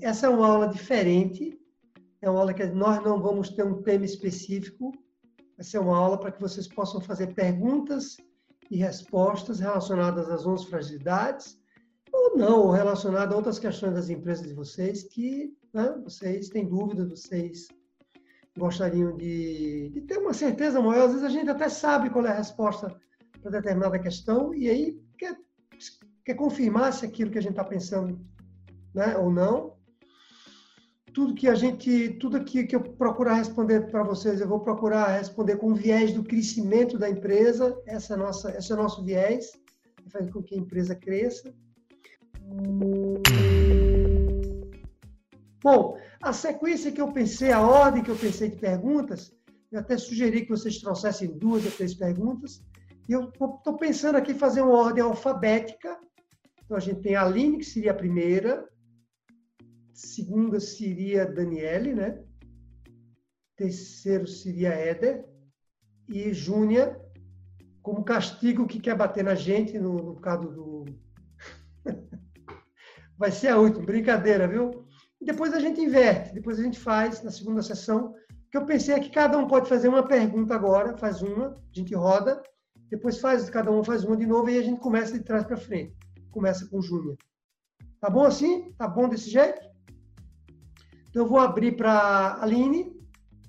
Essa é uma aula diferente, é uma aula que nós não vamos ter um tema específico, vai ser uma aula para que vocês possam fazer perguntas e respostas relacionadas às 11 fragilidades, ou não, ou relacionadas a outras questões das empresas de vocês que né, vocês têm dúvidas, vocês gostariam de, de, ter uma certeza maior. Às vezes a gente até sabe qual é a resposta para determinada questão e aí quer, quer confirmar se aquilo que a gente está pensando né, ou não. Tudo que a gente, tudo aqui que eu procurar responder para vocês, eu vou procurar responder com o viés do crescimento da empresa. Essa é nossa, esse é o nosso viés, faz com que a empresa cresça. Bom, a sequência que eu pensei, a ordem que eu pensei de perguntas, eu até sugeri que vocês trouxessem duas ou três perguntas. E eu estou pensando aqui fazer uma ordem alfabética. Então, a gente tem a Aline, que seria a primeira. Segunda seria Daniele, né? Terceiro seria Éder. E Júnia, como castigo que quer bater na gente, no, no caso do. Vai ser a última, brincadeira, viu? Depois a gente inverte, depois a gente faz na segunda sessão. O que eu pensei é que cada um pode fazer uma pergunta agora, faz uma, a gente roda, depois faz, cada um faz uma de novo e a gente começa de trás para frente. Começa com Júnior. Tá bom assim? Tá bom desse jeito? Então eu vou abrir para a Aline,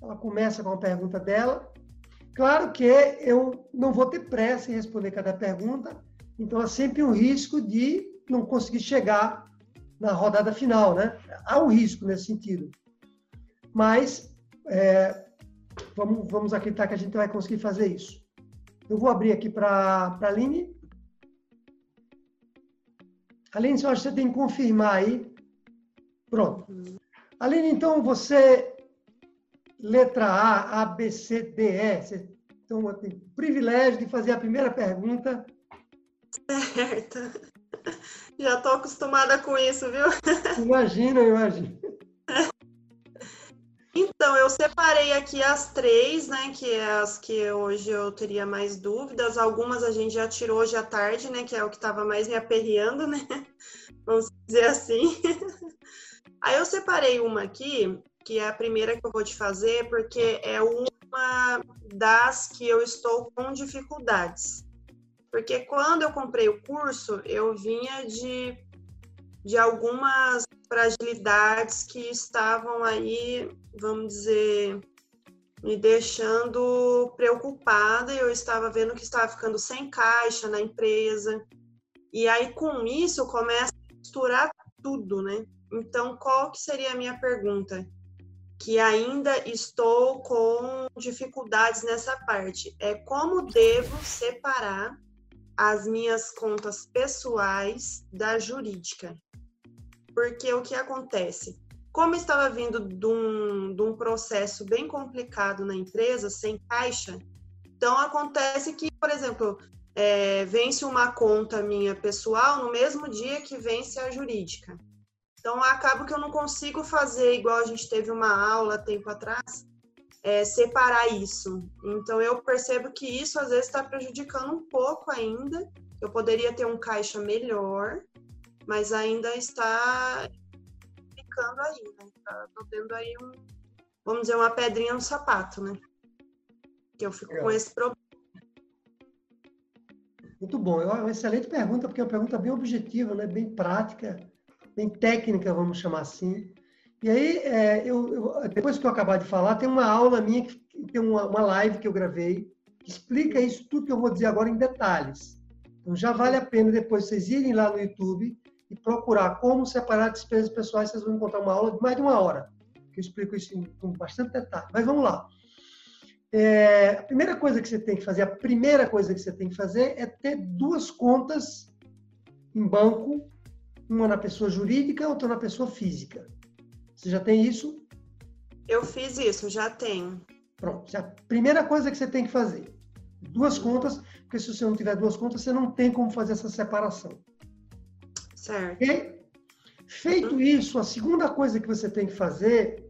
ela começa com a pergunta dela. Claro que eu não vou ter pressa em responder cada pergunta, então há sempre um risco de não conseguir chegar na rodada final, né? Há um risco nesse sentido. Mas é, vamos, vamos acreditar que a gente vai conseguir fazer isso. Eu vou abrir aqui para a Aline. Aline, eu acho que você tem que confirmar aí. Pronto. Aline, então você, letra A, A, B, C, D, E. Você então, tem o privilégio de fazer a primeira pergunta. Certo. Já estou acostumada com isso, viu? Imagina, imagina. Então, eu separei aqui as três, né? Que é as que hoje eu teria mais dúvidas. Algumas a gente já tirou hoje à tarde, né? Que é o que estava mais me aperreando, né? Vamos dizer assim. Aí eu separei uma aqui, que é a primeira que eu vou te fazer, porque é uma das que eu estou com dificuldades. Porque quando eu comprei o curso, eu vinha de, de algumas fragilidades que estavam aí, vamos dizer, me deixando preocupada. Eu estava vendo que estava ficando sem caixa na empresa. E aí, com isso, começa a misturar tudo, né? Então, qual que seria a minha pergunta? Que ainda estou com dificuldades nessa parte. É como devo separar as minhas contas pessoais da jurídica. Porque o que acontece? Como estava vindo de um, de um processo bem complicado na empresa, sem caixa, então acontece que, por exemplo, é, vence uma conta minha pessoal no mesmo dia que vence a jurídica. Então, acaba que eu não consigo fazer igual a gente teve uma aula tempo atrás, é, separar isso. Então, eu percebo que isso às vezes está prejudicando um pouco ainda. Eu poderia ter um caixa melhor, mas ainda está ficando aí, né? Tá, tô tendo aí um, vamos dizer, uma pedrinha no sapato, né? Que eu fico com esse problema. Muito bom. É uma excelente pergunta, porque é uma pergunta bem objetiva, né? bem prática, bem técnica, vamos chamar assim. E aí, é, eu, eu, depois que eu acabar de falar, tem uma aula minha, que tem uma, uma live que eu gravei, que explica isso tudo que eu vou dizer agora em detalhes. Então, já vale a pena depois vocês irem lá no YouTube e procurar como separar despesas pessoais, vocês vão encontrar uma aula de mais de uma hora, que eu explico isso com bastante detalhe. Mas vamos lá. É, a primeira coisa que você tem que fazer, a primeira coisa que você tem que fazer é ter duas contas em banco, uma na pessoa jurídica, outra na pessoa física. Você já tem isso? Eu fiz isso, já tenho. Pronto. A primeira coisa que você tem que fazer. Duas contas, porque se você não tiver duas contas, você não tem como fazer essa separação. Certo. Okay? Feito uhum. isso, a segunda coisa que você tem que fazer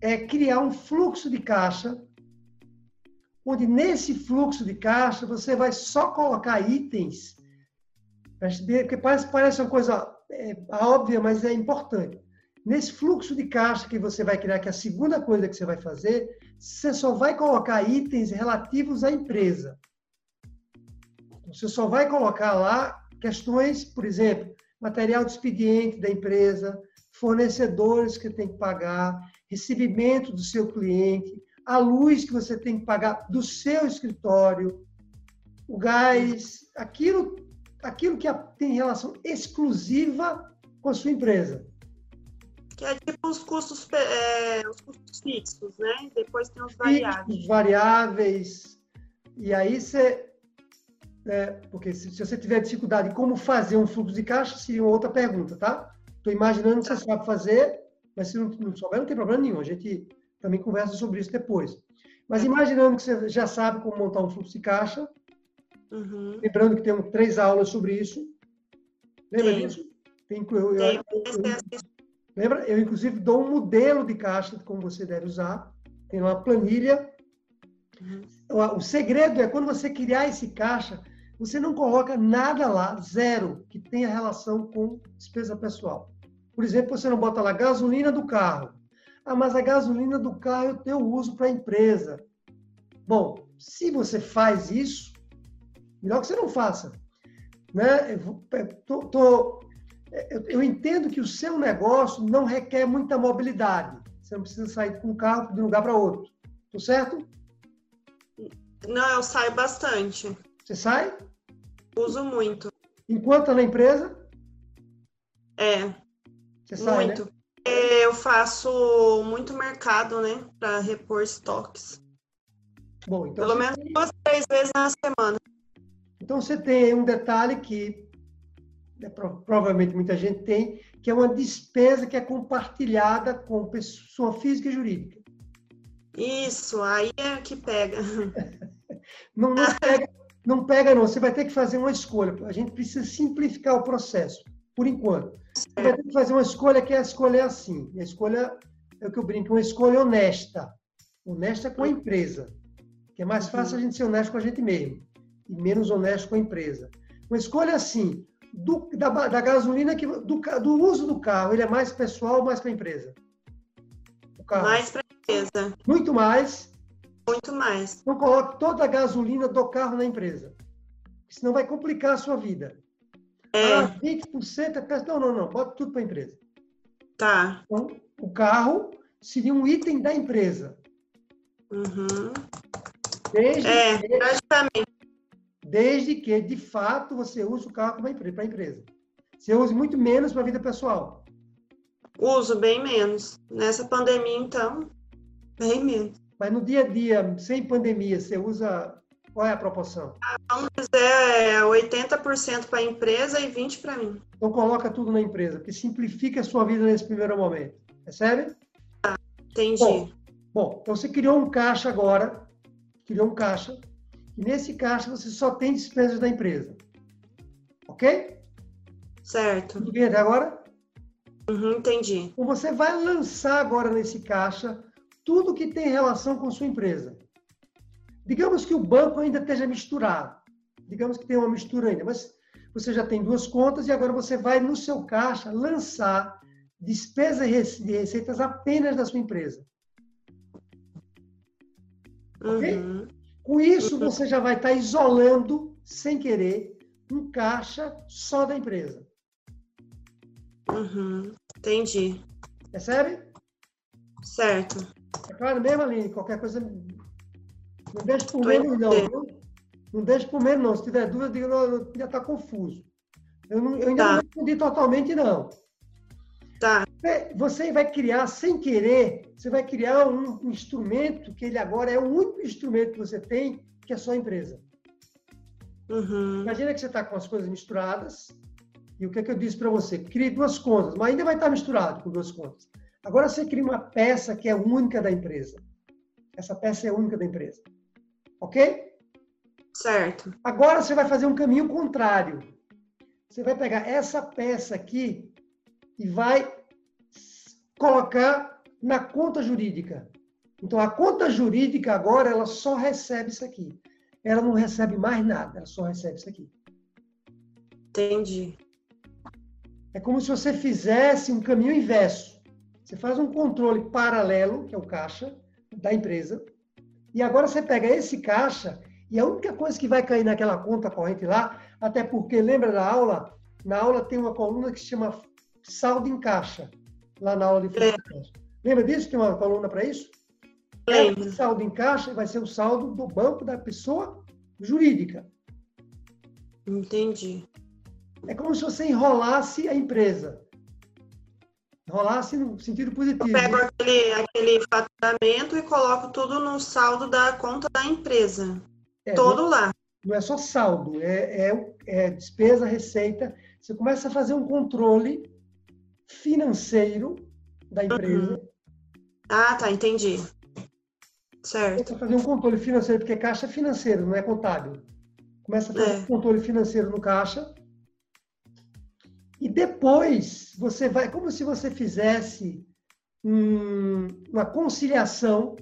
é criar um fluxo de caixa, onde nesse fluxo de caixa você vai só colocar itens, porque parece, parece uma coisa é, óbvia, mas é importante nesse fluxo de caixa que você vai criar, que é a segunda coisa que você vai fazer, você só vai colocar itens relativos à empresa. Você só vai colocar lá questões, por exemplo, material de expediente da empresa, fornecedores que tem que pagar, recebimento do seu cliente, a luz que você tem que pagar do seu escritório, o gás, aquilo, aquilo que tem relação exclusiva com a sua empresa. Que é tipo os custos, é, os custos fixos, né? Depois tem os variáveis. Os variáveis. E aí você. É, porque se, se, você tiver dificuldade em como fazer um fluxo de caixa, seria outra pergunta, tá? Estou imaginando que você sabe fazer, mas se não, não souber, não tem problema nenhum. A gente também conversa sobre isso depois. Mas imaginando que você já sabe como montar um fluxo de caixa, uhum. lembrando que tem três aulas sobre isso. Lembra Sim. disso? Tem, eu, eu, eu, Lembra? Eu, inclusive, dou um modelo de caixa de como você deve usar. Tem uma planilha. Uhum. O segredo é quando você criar esse caixa, você não coloca nada lá, zero, que tenha relação com despesa pessoal. Por exemplo, você não bota lá gasolina do carro. Ah, mas a gasolina do carro eu uso para a empresa. Bom, se você faz isso, melhor que você não faça. Né? Eu tô, tô eu, eu entendo que o seu negócio não requer muita mobilidade. Você não precisa sair com o carro de um lugar para outro. Tô certo? Não, eu saio bastante. Você sai? Uso muito. Enquanto tá na empresa? É. Você sai, muito. Né? É, eu faço muito mercado, né? Para repor estoques. Bom, então Pelo menos tem... duas, três vezes na semana. Então você tem um detalhe que né, provavelmente muita gente tem, que é uma despesa que é compartilhada com pessoa física e jurídica. Isso, aí é que pega. não, não, pega. não pega, não. Você vai ter que fazer uma escolha. A gente precisa simplificar o processo, por enquanto. Você vai ter que fazer uma escolha que é a escolha assim. A escolha é o que eu brinco, uma escolha honesta. Honesta com a empresa. Que é mais fácil a gente ser honesto com a gente mesmo. E menos honesto com a empresa. Uma escolha assim, do, da, da, gasolina, que, do, do, uso do carro, ele é mais pessoal ou mais para a empresa? Mais para a empresa. Muito mais. Muito mais. Não coloque toda a gasolina do carro na empresa. Senão vai complicar a sua vida. É. Ah, 20% é. Não, não, não. Bota tudo para a empresa. Tá. Então, o carro seria um item da empresa. Uhum. Desde é, praticamente desde que, de fato, você use o carro para a empresa. Você use muito menos para a vida pessoal. Uso bem menos. Nessa pandemia, então, bem menos. Mas no dia a dia, sem pandemia, você usa. Qual é a proporção? vamos dizer, 80% para a empresa e 20% para mim. Então coloca tudo na empresa, que simplifica a sua vida nesse primeiro momento. Recebe? Ah, entendi. Bom, bom, então você criou um caixa agora, criou um caixa, e nesse caixa você só tem despesas da empresa. Ok? Certo. Tudo bem até agora? Uhum, entendi. Então você vai lançar agora nesse caixa tudo que tem relação com sua empresa. Digamos que o banco ainda esteja misturado. Digamos que tem uma mistura ainda, mas você já tem duas contas e agora você vai no seu caixa lançar despesas e receitas apenas da sua empresa. Ok? Com isso, você já vai estar isolando, sem querer, um caixa só da empresa. Uhum, entendi. Percebe? Certo. É claro mesmo, Aline? Qualquer coisa. Não deixe por menos, não. Viu? Não deixe por menos, não. Se tiver dúvida, diga, não, ainda está confuso. Eu, não, eu ainda tá. não respondi totalmente, não. Tá. É, você vai criar, sem querer, você vai criar um instrumento que ele agora é o único instrumento que você tem, que é a sua empresa. Uhum. Imagina que você está com as coisas misturadas, e o que, é que eu disse para você? Crie duas contas, mas ainda vai estar misturado com duas contas. Agora você cria uma peça que é única da empresa. Essa peça é única da empresa. Ok? Certo. Agora você vai fazer um caminho contrário. Você vai pegar essa peça aqui e vai colocar na conta jurídica. Então, a conta jurídica agora, ela só recebe isso aqui. Ela não recebe mais nada, ela só recebe isso aqui. Entendi. É como se você fizesse um caminho inverso. Você faz um controle paralelo, que é o caixa da empresa, e agora você pega esse caixa e a única coisa que vai cair naquela conta corrente lá, até porque lembra da aula, na aula tem uma coluna que se chama saldo em caixa, lá na aula de de caixa. Lembra disso? Tem uma coluna para isso? Lembro. Esse saldo em caixa vai ser o saldo do banco da pessoa jurídica. Entendi. É como se você enrolasse a empresa. Enrolasse no sentido positivo. Eu pego aquele, aquele faturamento e coloco tudo no saldo da conta da empresa. É, todo não, lá. Não é só saldo, é, é, é despesa, receita. Você começa a fazer um controle financeiro da empresa. Uhum. Ah, tá, entendi. Certo. Começa a fazer um controle financeiro, porque caixa é financeiro, não é contábil. Começa a fazer É. um controle financeiro no caixa. E depois você vai, como se você fizesse um- uma conciliação.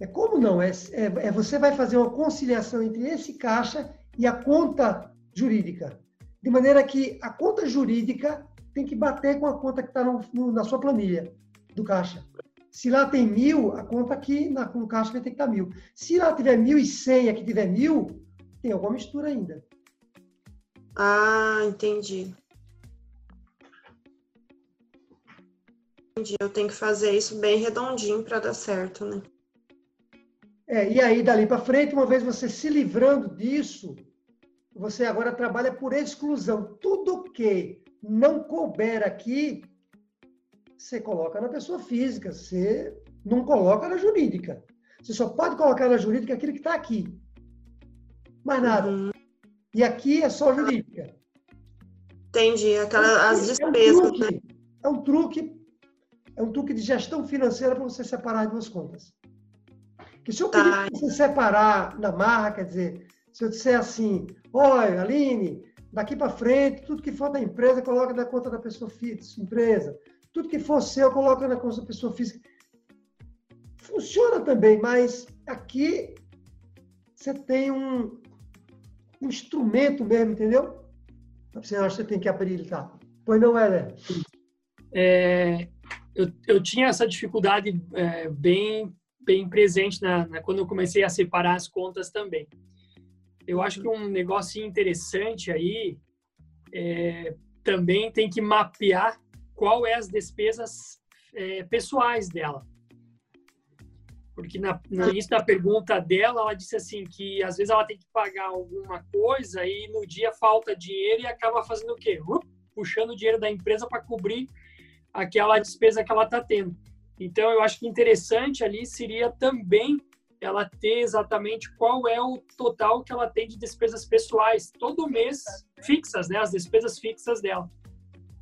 É como não? É, é, é você vai fazer uma conciliação entre esse caixa e a conta jurídica. De maneira que a conta jurídica tem que bater com a conta que está na sua planilha do caixa. Se lá tem mil, a conta aqui na, no caixa vai ter que estar mil. Se lá tiver mil e cem e aqui tiver mil, tem alguma mistura ainda. Ah, entendi. Entendi. Eu tenho que fazer isso bem redondinho para dar certo, né? É, e aí, dali para frente, uma vez você se livrando disso, você agora trabalha por exclusão. Tudo que não couber aqui, você coloca na pessoa física, você não coloca na jurídica. Você só pode colocar na jurídica aquilo que está aqui. Mais nada. Uhum. E aqui é só jurídica. Entendi. Aquela, as É um despesas, né? truque, é um truque, é um truque de gestão financeira para você separar as duas contas. Que se eu Tá. você separar na marra, quer dizer, se eu disser assim, olha, Aline, daqui para frente, tudo que for da empresa, coloca na conta da pessoa física, empresa. Tudo que for seu, coloca na conta da pessoa física. Funciona também, mas aqui você tem um, um instrumento mesmo, entendeu? Você acha que você tem que habilitar. Pois não, Heller? é, eu, eu tinha essa dificuldade é, bem bem presente na, na- quando eu comecei a separar as contas também. Eu acho que um negócio interessante aí é, também tem que mapear qual é as despesas é, pessoais dela. Porque na, no início da pergunta dela, ela disse assim que às vezes ela tem que pagar alguma coisa e no dia falta dinheiro e acaba fazendo o quê? Puxando o dinheiro da empresa para cobrir aquela despesa que ela está tendo. Então, eu acho que interessante ali seria também ela ter exatamente qual é o total que ela tem de despesas pessoais todo mês fixas, né? As despesas fixas dela.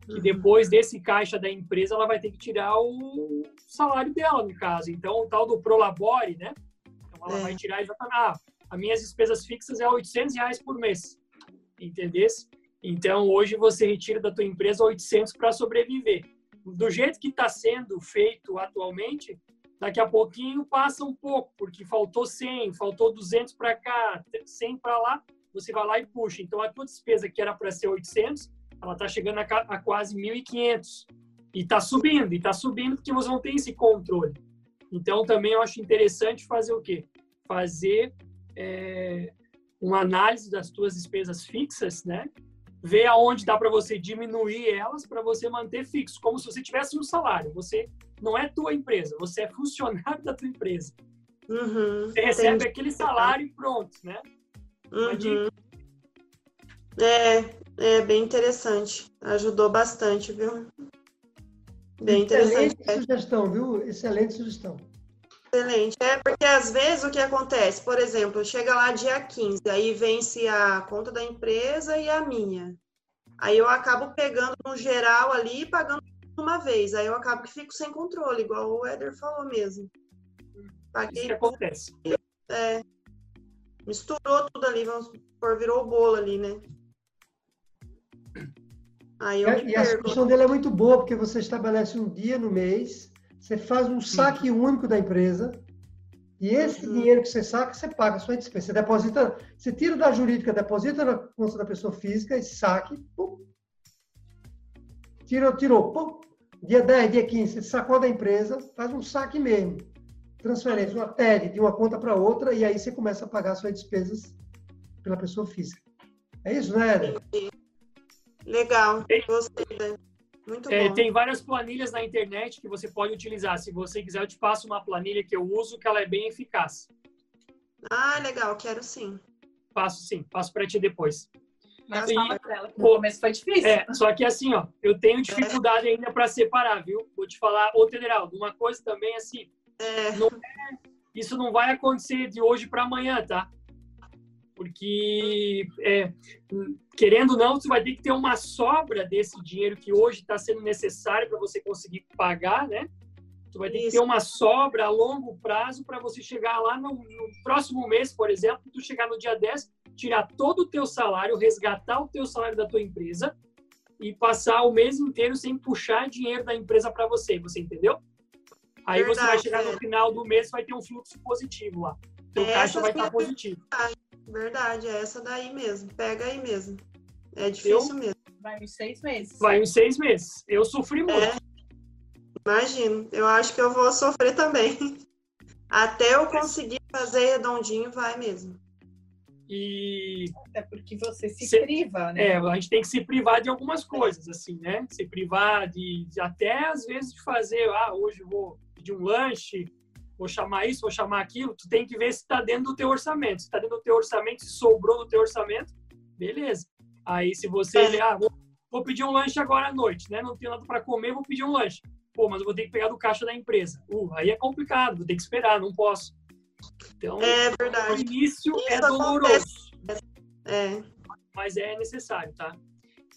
Que depois desse caixa da empresa ela vai ter que tirar o salário dela, no caso. Então, o tal do Prolabore, né? Então, ela É. vai tirar exatamente. Ah, as minhas despesas fixas é 800 reais por mês. Entendesse? Então, hoje você retira da tua empresa 800 para sobreviver. Do jeito que está sendo feito atualmente, daqui a pouquinho passa um pouco, porque faltou 100, faltou 200 para cá, 100 para lá, você vai lá e puxa. Então, a tua despesa que era para ser 800, ela está chegando a, a quase 1.500. E está subindo, e está subindo porque você não tem esse controle. Então, também eu acho interessante fazer o quê? Fazer é, uma análise das tuas despesas fixas, né? Ver aonde dá para você diminuir elas para você manter fixo, como se você tivesse um salário. Você não é tua empresa, você é funcionário da tua empresa. Uhum, Você recebe entendi. aquele salário e pronto, né? Uhum. É, é bem interessante. Ajudou bastante, viu? Bem interessante. Excelente sugestão, viu? Excelente sugestão. Excelente. É porque às vezes o que acontece, por exemplo, chega lá dia 15, aí vence a conta da empresa e a minha. Aí eu acabo pegando no geral ali e pagando uma vez. Aí eu acabo que fico sem controle, igual o Éder falou mesmo. Isso Paguei, que acontece. é, misturou tudo ali, vamos supor, virou o bolo ali, né? Aí eu me E a perco. sugestão dele é muito boa, porque você estabelece um dia no mês, você faz um saque único da empresa, e esse Uhum. dinheiro que você saca, você paga a sua despesa. Você deposita, você tira da jurídica, deposita na conta da pessoa física, esse saque, pum, tirou, tirou, pum, dia 10, dia 15, você sacou da empresa, faz um saque mesmo. Transferência, uma TED de uma conta para outra, e aí você começa a pagar suas despesas pela pessoa física. É isso, né, Éder? Legal, gostei? Muito é, bom. Tem várias planilhas na internet que você pode utilizar. Se você quiser, eu te passo uma planilha que eu uso, que ela é bem eficaz. Ah, legal, quero sim. Passo sim, passo para ti depois. Mas que no começo foi difícil. É, só que assim, ó, eu tenho dificuldade ainda para separar, viu? Vou te falar, ô Tederaldo, uma coisa também assim, É, não é, isso não vai acontecer de hoje para amanhã, tá? Porque, é, querendo ou não, você vai ter que ter uma sobra desse dinheiro que hoje está sendo necessário para você conseguir pagar, né? Tu vai ter que Isso. ter uma sobra a longo prazo para você chegar lá no, no próximo mês, por exemplo, tu chegar no dia 10, tirar todo o teu salário, resgatar o teu salário da tua empresa e passar o mês inteiro sem puxar dinheiro da empresa para você, você entendeu? Aí você vai Verdade, chegar no é. final do mês vai ter um fluxo positivo lá. Teu Essa caixa vai estar é positivo. verdade, é essa daí mesmo. Pega aí mesmo. É difícil mesmo. Vai uns seis meses. Vai uns seis meses. Eu sofri muito. É, imagino. Eu acho que eu vou sofrer também. Até eu conseguir fazer redondinho, vai mesmo. E Até porque você se Se- priva, né? é, a gente tem que se privar de algumas coisas, assim, né? Se privar de, de até às vezes de fazer, ah, hoje vou pedir um lanche, vou chamar isso, vou chamar aquilo. Tu tem que ver se está dentro do teu orçamento. Se está dentro do teu orçamento, se sobrou no teu orçamento, beleza. Aí se você, É. ah, vou, vou pedir um lanche agora à noite, né? Não tenho nada para comer, vou pedir um lanche. Pô, mas eu vou ter que pegar do caixa da empresa. Uh, aí é complicado, vou ter que esperar, não posso. Então, É o verdade. início é Isso doloroso É. mas é necessário, tá?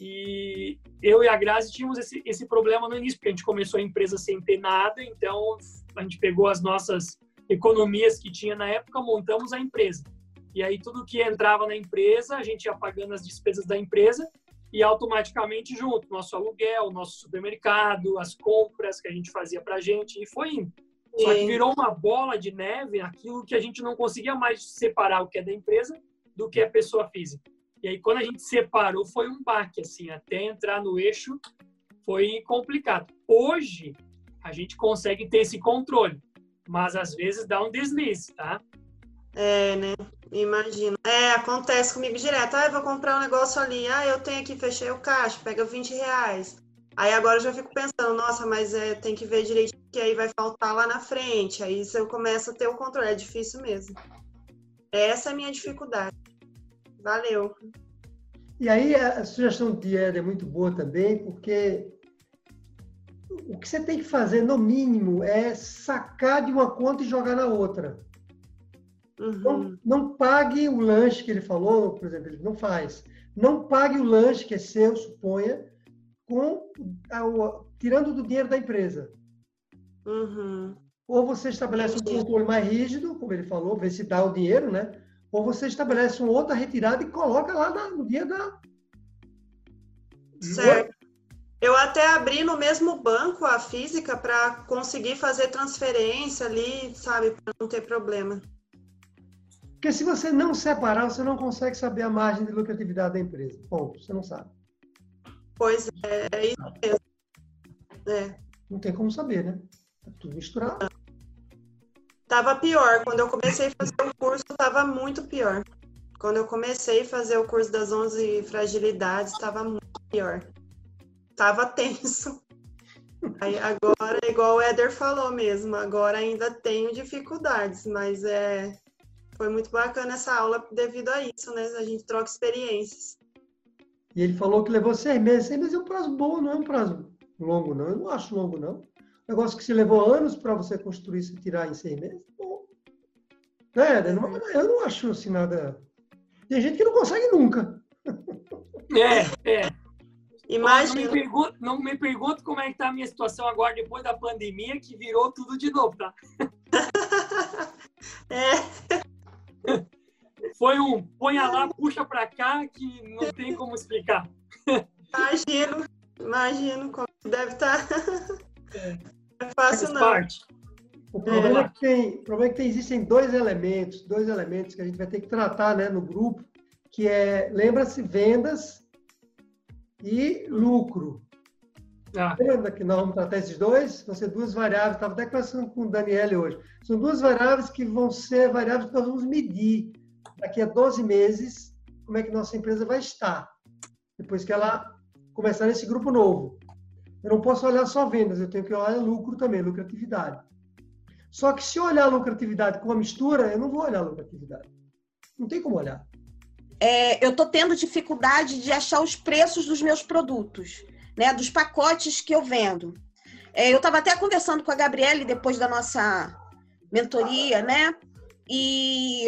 E eu e a Grazi tínhamos esse, esse problema no início, porque a gente começou a empresa sem ter nada, então a gente pegou as nossas economias que tinha na época, montamos a empresa. E aí tudo que entrava na empresa, a gente ia pagando as despesas da empresa e automaticamente junto, nosso aluguel, nosso supermercado, as compras que a gente fazia pra gente, e foi indo. Só que virou uma bola de neve aquilo que a gente não conseguia mais separar o que é da empresa do que é pessoa física. E aí, quando a gente separou, foi um baque, assim, até entrar no eixo foi complicado. Hoje, a gente consegue ter esse controle, mas às vezes dá um deslize, tá? É, né? Imagino. É, acontece comigo direto. Ah, eu vou comprar um negócio ali. Ah, eu tenho aqui, fechei o caixa, pega 20 reais. Aí agora eu já fico pensando, nossa, mas é, tem que ver direito que aí vai faltar lá na frente. Aí eu começo a ter o controle. É difícil mesmo. Essa é a minha dificuldade. Valeu. E aí a sugestão de Éder é muito boa também, porque o que você tem que fazer, no mínimo, é sacar de uma conta e jogar na outra. Uhum. Não, não pague o lanche que ele falou, por exemplo, ele não faz. Não pague o lanche que é seu, suponha, com o- tirando do dinheiro da empresa. Uhum. Ou você estabelece um controle mais rígido, como ele falou, ver se dá o dinheiro, né? Ou você estabelece uma outra retirada e coloca lá na- no dia da. Certo. Eu até abri no mesmo banco a física para conseguir fazer transferência ali, sabe, para não ter problema. Porque se você não separar, você não consegue saber a margem de lucratividade da empresa. Ponto, você não sabe. Pois é, é isso mesmo. É. Não tem como saber, né? Tá tudo misturado. Tava pior. Quando eu comecei a fazer o curso, tava muito pior. Quando eu comecei a fazer o curso das 11 fragilidades, tava muito pior. Tava tenso. Aí agora, igual o Éder falou mesmo, agora ainda tenho dificuldades, mas é foi muito bacana essa aula devido a isso, né? A gente troca experiências. E ele falou que levou seis meses. Seis meses é um prazo bom, não é um prazo longo, não. Eu não acho longo, não. Negócio que se levou anos para você construir e tirar em seis meses, bom. É, eu não, eu não acho assim nada. Tem gente que não consegue nunca. É, é. Não me, Imagina, pergunta, não me pergunta como é que tá a minha situação agora depois da pandemia, que virou tudo de novo, tá? é, Foi um ponha lá, puxa pra cá, que não tem como explicar. imagino, imagino como deve estar. É. Não é fácil Faz não. parte. O problema é que tem, o problema é que tem, existem dois elementos, dois elementos que a gente vai ter que tratar, né, no grupo, que é, lembra-se, vendas e lucro. Ah. Lembra que nós vamos tratar esses dois? Vão ser duas variáveis. Estava até conversando com o Daniel hoje. São duas variáveis que vão ser variáveis que nós vamos medir daqui a 12 meses como é que nossa empresa vai estar depois que ela começar nesse grupo novo. Eu não posso olhar só vendas, eu tenho que olhar lucro também, lucratividade. Só que se eu olhar lucratividade com a mistura, eu não vou olhar lucratividade. Não tem como olhar. É, eu estou tendo dificuldade de achar os preços dos meus produtos né, dos pacotes que eu vendo. É, eu estava até conversando com a Gabriele depois da nossa mentoria, né? E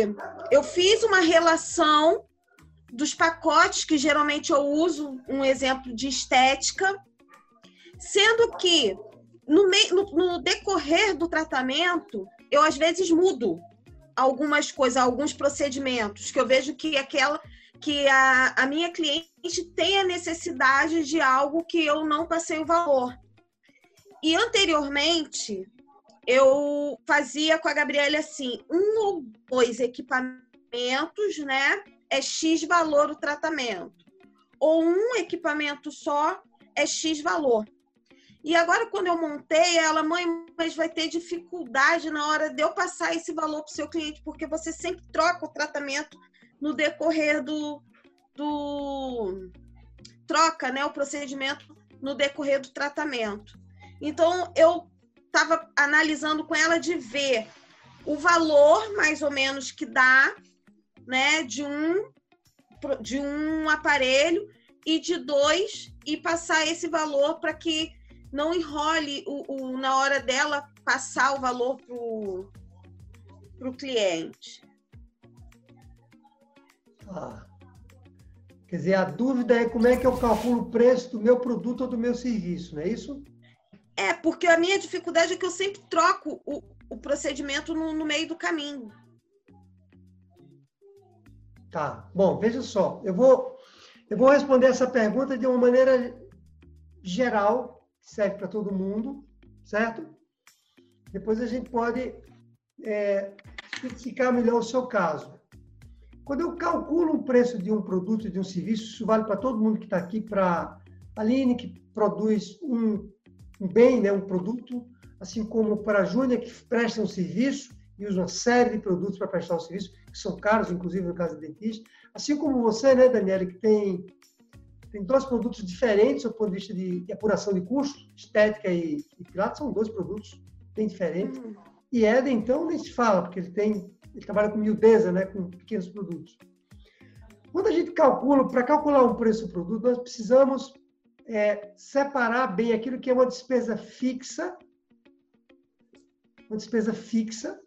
eu fiz uma relação dos pacotes que geralmente eu uso, um exemplo de estética, sendo que no, no, no decorrer do tratamento, eu às vezes mudo algumas coisas, alguns procedimentos, que eu vejo que aquela que a, a minha cliente tem a necessidade de algo que eu não passei o valor. E anteriormente, eu fazia com a Gabriela assim, um ou dois equipamentos, né? É X valor o tratamento. Ou um equipamento só é X valor. E agora, quando eu montei, ela, mãe, mas vai ter dificuldade na hora de eu passar esse valor para o seu cliente, porque você sempre troca o tratamento no decorrer do, do troca, né, o procedimento no decorrer do tratamento. Então eu estava analisando com ela de ver o valor mais ou menos que dá, né, de um de um aparelho e de dois e passar esse valor para que não enrole o, o, na hora dela passar o valor para o cliente. Ah. Quer dizer, a dúvida é como é que eu calculo o preço do meu produto ou do meu serviço, não é isso? É, porque a minha dificuldade é que eu sempre troco o, o procedimento no, no meio do caminho. Tá. Bom, veja só. Eu vou, eu vou responder essa pergunta de uma maneira geral, que serve para todo mundo, certo? Depois a gente pode é, especificar melhor o seu caso. Quando eu calculo um preço de um produto, de um serviço, isso vale para todo mundo que está aqui, para a Aline, que produz um, um, bem, né, um produto, assim como para a Júnia, que presta um serviço e usa uma série de produtos para prestar um serviço, que são caros, inclusive no caso do dentista. Assim como você, né, Daniela, que tem, tem dois produtos diferentes do ponto de vista de, de apuração de custo, estética e, e pilates, são dois produtos bem diferentes. Hum. E Eden, então, nem se fala, porque ele tem ele trabalha com miudeza, né, com pequenos produtos. Quando a gente calcula, para calcular um preço do produto, nós precisamos é, separar bem aquilo que é uma despesa fixa, uma despesa fixa,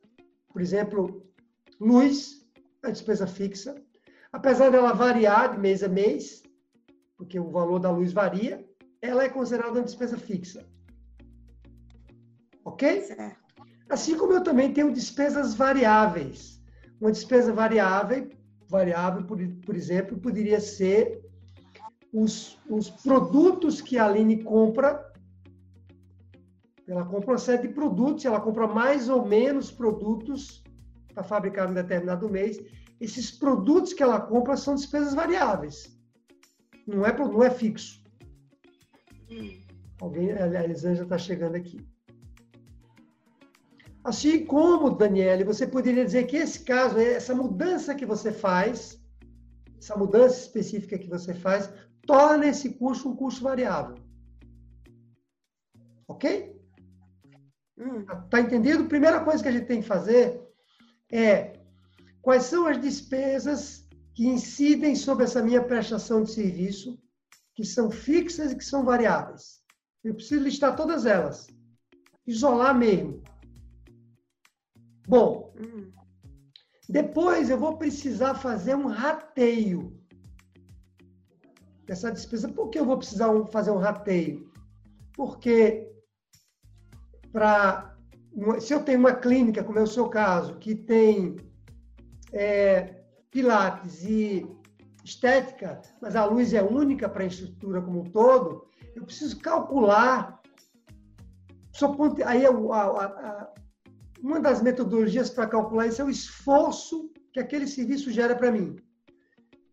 por exemplo, luz, é despesa fixa, apesar dela variar de mês a mês, porque o valor da luz varia, ela é considerada uma despesa fixa. Ok? Certo. Assim como eu também tenho despesas variáveis. Uma despesa variável, variável por, por exemplo, poderia ser os, os produtos que a Aline compra. Ela compra uma série de produtos, ela compra mais ou menos produtos para fabricar em determinado mês. Esses produtos que ela compra são despesas variáveis. Não é, não é fixo. Alguém, a Elisângela está chegando aqui. Assim como, Daniele, você poderia dizer que esse caso, essa mudança que você faz, essa mudança específica que você faz, torna esse custo um custo variável. Ok? Hum. Tá entendido? Primeira coisa que a gente tem que fazer é quais são as despesas que incidem sobre essa minha prestação de serviço, que são fixas e que são variáveis. Eu preciso listar todas elas. Isolar mesmo. Bom, depois eu vou precisar fazer um rateio dessa despesa. Por que eu vou precisar fazer um rateio? Porque para se eu tenho uma clínica, como é o seu caso, que tem é, pilates e estética, mas a luz é única para a estrutura como um todo, eu preciso calcular. Aí a, a, a, uma das metodologias para calcular isso é o esforço que aquele serviço gera para mim.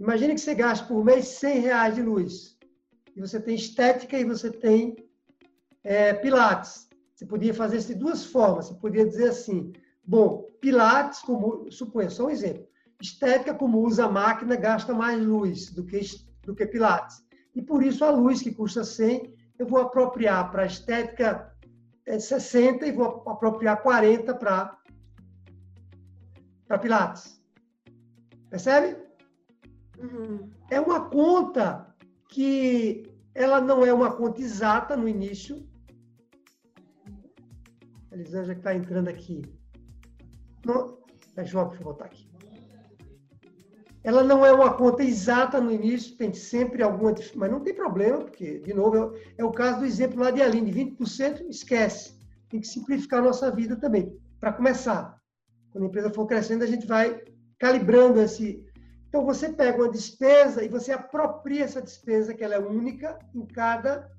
Imagine que você gasta por mês 100 reais de luz. E você tem estética e você tem é, Pilates. Você podia fazer isso de duas formas. Você podia dizer assim, bom, Pilates, como, suponha, só um exemplo, estética, como usa a máquina, gasta mais luz do que, do que Pilates. E por isso a luz, que custa 100, eu vou apropriar para estética é 60 e vou apropriar 40 para Pilates. Percebe? É uma conta que ela não é uma conta exata no início. A Elisângela que está entrando aqui. Não, deixa eu voltar aqui. Ela não é uma conta exata no início, tem sempre alguma mas não tem problema, porque, de novo, é, é o caso do exemplo lá de Aline, 20% esquece. Tem que simplificar a nossa vida também, para começar. Quando a empresa for crescendo, a gente vai calibrando esse. Então, você pega uma despesa e você apropria essa despesa, que ela é única em cada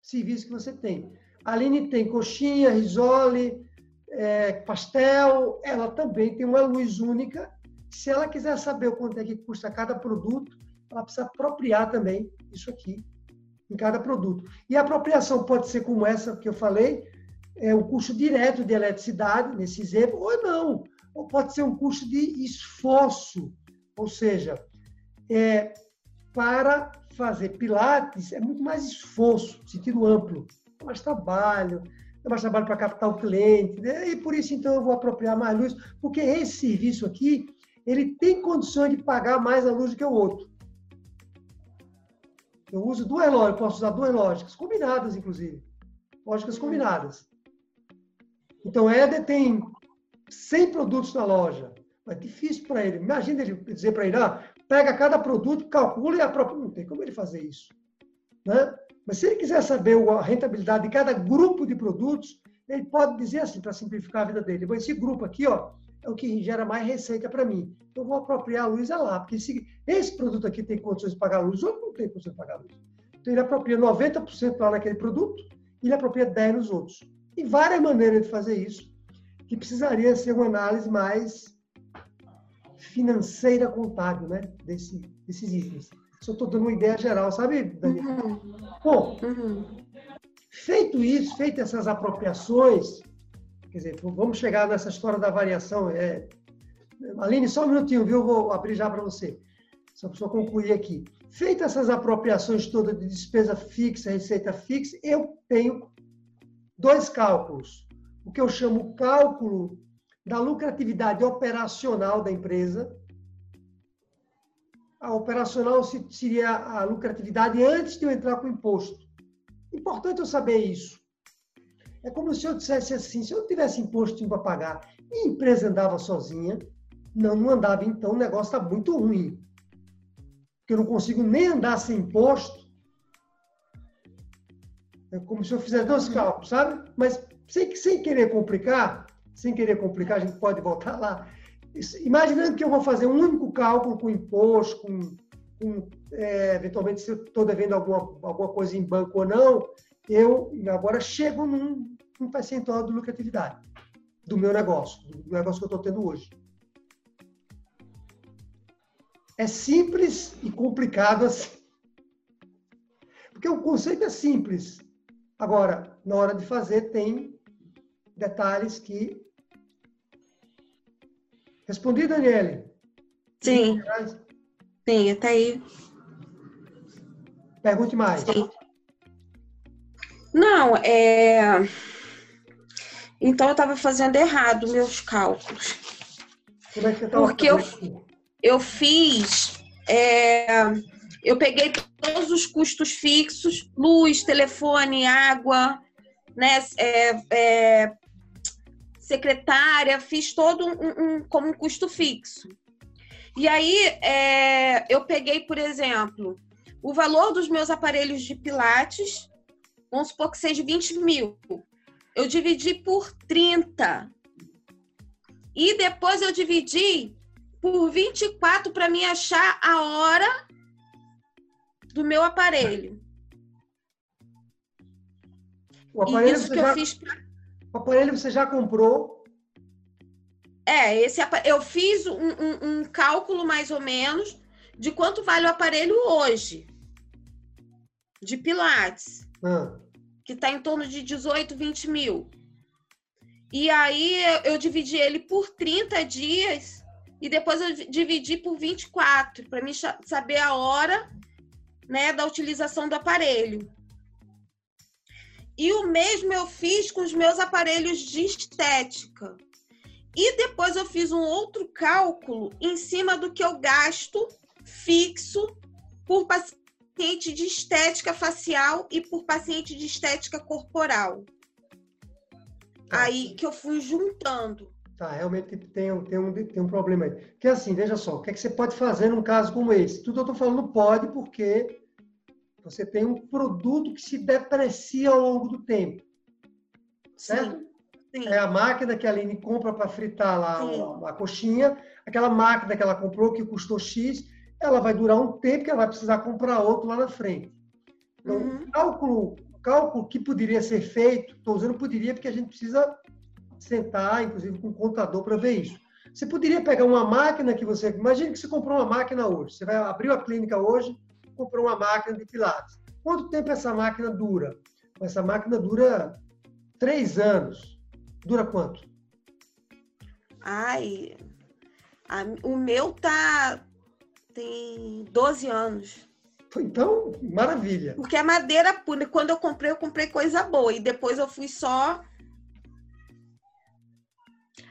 serviço que você tem. A Aline tem coxinha, risole, é, pastel, ela também tem uma luz única se ela quiser saber o quanto é que custa cada produto, ela precisa apropriar também isso aqui em cada produto. E a apropriação pode ser como essa que eu falei, é um custo direto de eletricidade, nesse exemplo, ou não. Ou pode ser um custo de esforço, ou seja, é, para fazer pilates é muito mais esforço, sentido amplo, é mais trabalho, é mais trabalho para captar o cliente, né? e por isso então eu vou apropriar mais luz, porque esse serviço aqui ele tem condições de pagar mais a luz do que o outro. Eu uso duas lógicas, posso usar duas lógicas, combinadas, inclusive. Lógicas combinadas. Então, Éder tem 100 produtos na loja. É difícil para ele. Imagina ele dizer para ele, ah, pega cada produto, calcula e apropria. Não tem como ele fazer isso. Né? Mas se ele quiser saber a rentabilidade de cada grupo de produtos, ele pode dizer assim, para simplificar a vida dele. Esse grupo aqui, ó, é o que gera mais receita para mim. Então, vou apropriar a luz lá, porque se esse produto aqui tem condições de pagar a luz, outro não tem condições de pagar a luz. Então, ele apropria 90% lá naquele produto e ele apropria 10% nos outros. E várias maneiras de fazer isso, que precisaria ser uma análise mais financeira contábil, né, desse, desses itens. Só estou dando uma ideia geral, sabe, Daniel? Uhum. Bom, uhum. feito isso, feitas essas apropriações, Quer dizer, vamos chegar nessa história da variação. É... Aline, só um minutinho, viu? Eu vou abrir já para você. Só para concluir aqui. Feitas essas apropriações todas de despesa fixa, receita fixa, eu tenho dois cálculos. O que eu chamo cálculo da lucratividade operacional da empresa. A operacional seria a lucratividade antes de eu entrar com o imposto. Importante eu saber isso. É como se eu dissesse assim: se eu não tivesse imposto para pagar e a empresa andava sozinha, não, não andava, então o negócio está muito ruim. Porque eu não consigo nem andar sem imposto. É como se eu fizesse dois cálculos, sabe? Mas sem, sem querer complicar, sem querer complicar, a gente pode voltar lá. Imaginando que eu vou fazer um único cálculo com imposto, com, com é, eventualmente se eu estou devendo alguma, alguma coisa em banco ou não, eu agora chego num, num percentual de lucratividade do meu negócio, do negócio que eu estou tendo hoje. É simples e complicado assim. Porque o conceito é simples. Agora, na hora de fazer, tem detalhes que. Respondi, Daniele? Sim. Sim, até aí. Pergunte mais. Sim. Não, é. Então eu estava fazendo errado meus cálculos. Como é que Porque eu, eu fiz. É, eu peguei todos os custos fixos, luz, telefone, água, né, é, é, secretária, fiz todo um, um, como um custo fixo. E aí é, eu peguei, por exemplo, o valor dos meus aparelhos de pilates Vamos supor que seja 20 mil. Eu dividi por 30. E depois eu dividi por 24 para me achar a hora do meu aparelho. O aparelho, Isso que já, eu fiz pra... o aparelho você já comprou? É, esse eu fiz um, um, um cálculo mais ou menos de quanto vale o aparelho hoje de Pilates. Ah. que está em torno de 18, 20 mil. E aí eu dividi ele por 30 dias e depois eu dividi por 24, para mim saber a hora né, da utilização do aparelho. E o mesmo eu fiz com os meus aparelhos de estética. E depois eu fiz um outro cálculo em cima do que eu gasto fixo por paciente de estética facial e por paciente de estética corporal. Tá. Aí que eu fui juntando. Tá, realmente tem, tem, um, tem um problema aí. Porque assim, veja só, o que, é que você pode fazer num caso como esse? Tudo eu estou falando pode porque você tem um produto que se deprecia ao longo do tempo. Certo? Sim. Sim. É a máquina que a Aline compra para fritar lá a, a, coxinha, aquela máquina que ela comprou que custou X, ela vai durar um tempo que ela vai precisar comprar outro lá na frente. Então, uhum. cálculo, cálculo que poderia ser feito, estou usando poderia porque a gente precisa sentar, inclusive, com um contador para ver isso. Você poderia pegar uma máquina que você. Imagine que você comprou uma máquina hoje. Você vai abrir a clínica hoje, comprou uma máquina de Pilates. Quanto tempo essa máquina dura? Essa máquina dura três anos. Dura quanto? Ai, a, o meu tá tem 12 anos. Então, maravilha. Porque é madeira pura. Quando eu comprei, eu comprei coisa boa. E depois eu fui só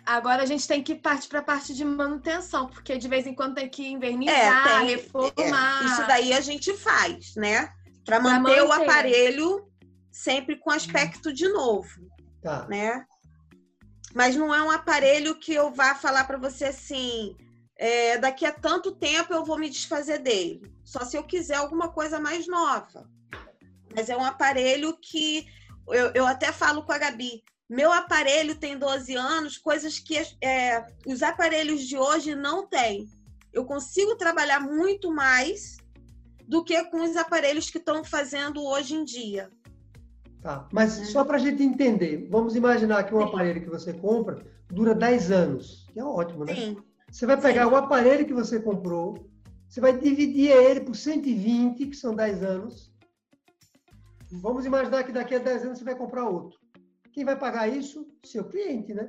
Agora a gente tem que partir para a parte de manutenção, porque de vez em quando tem que invernizar, é, tem, reformar. É, isso daí a gente faz, né? Para manter, manter, o aparelho sempre com aspecto de novo, tá. né? Mas não é um aparelho que eu vá falar para você assim, é, daqui a tanto tempo eu vou me desfazer dele. Só se eu quiser alguma coisa mais nova. Mas é um aparelho que eu, eu até falo com a Gabi, meu aparelho tem 12 anos, coisas que é, os aparelhos de hoje não têm. Eu consigo trabalhar muito mais do que com os aparelhos que estão fazendo hoje em dia. Tá, mas é. só para a gente entender, vamos imaginar que um Sim. aparelho que você compra dura 10 anos, que é ótimo, né? Sim. Você vai pegar Sim. o aparelho que você comprou, você vai dividir ele por 120, que são 10 anos. Vamos imaginar que daqui a 10 anos você vai comprar outro. Quem vai pagar isso? Seu cliente, né?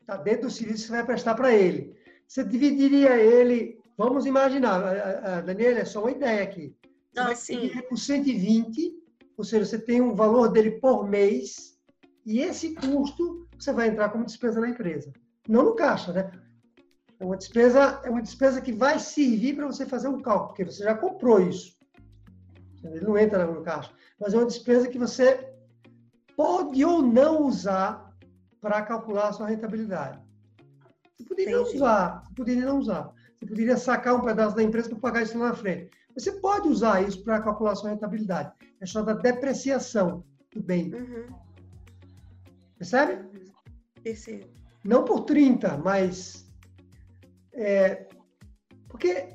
Está dentro do serviço que você vai prestar para ele. Você dividiria ele, vamos imaginar, a, a, Daniela, é só uma ideia aqui. Você Não, sim. por 120, ou seja, você tem um valor dele por mês, e esse custo você vai entrar como despesa na empresa. Não no caixa, né? É uma despesa, é uma despesa que vai servir para você fazer um cálculo, porque você já comprou isso. Ele não entra no caixa. Mas é uma despesa que você pode ou não usar para calcular a sua rentabilidade. Você poderia Entendi. usar, você poderia não usar. Você poderia sacar um pedaço da empresa para pagar isso lá na frente. Você pode usar isso para calcular a sua rentabilidade. É chamada depreciação do bem. Uhum. Percebe? Percebo. Não por 30, mas. É, porque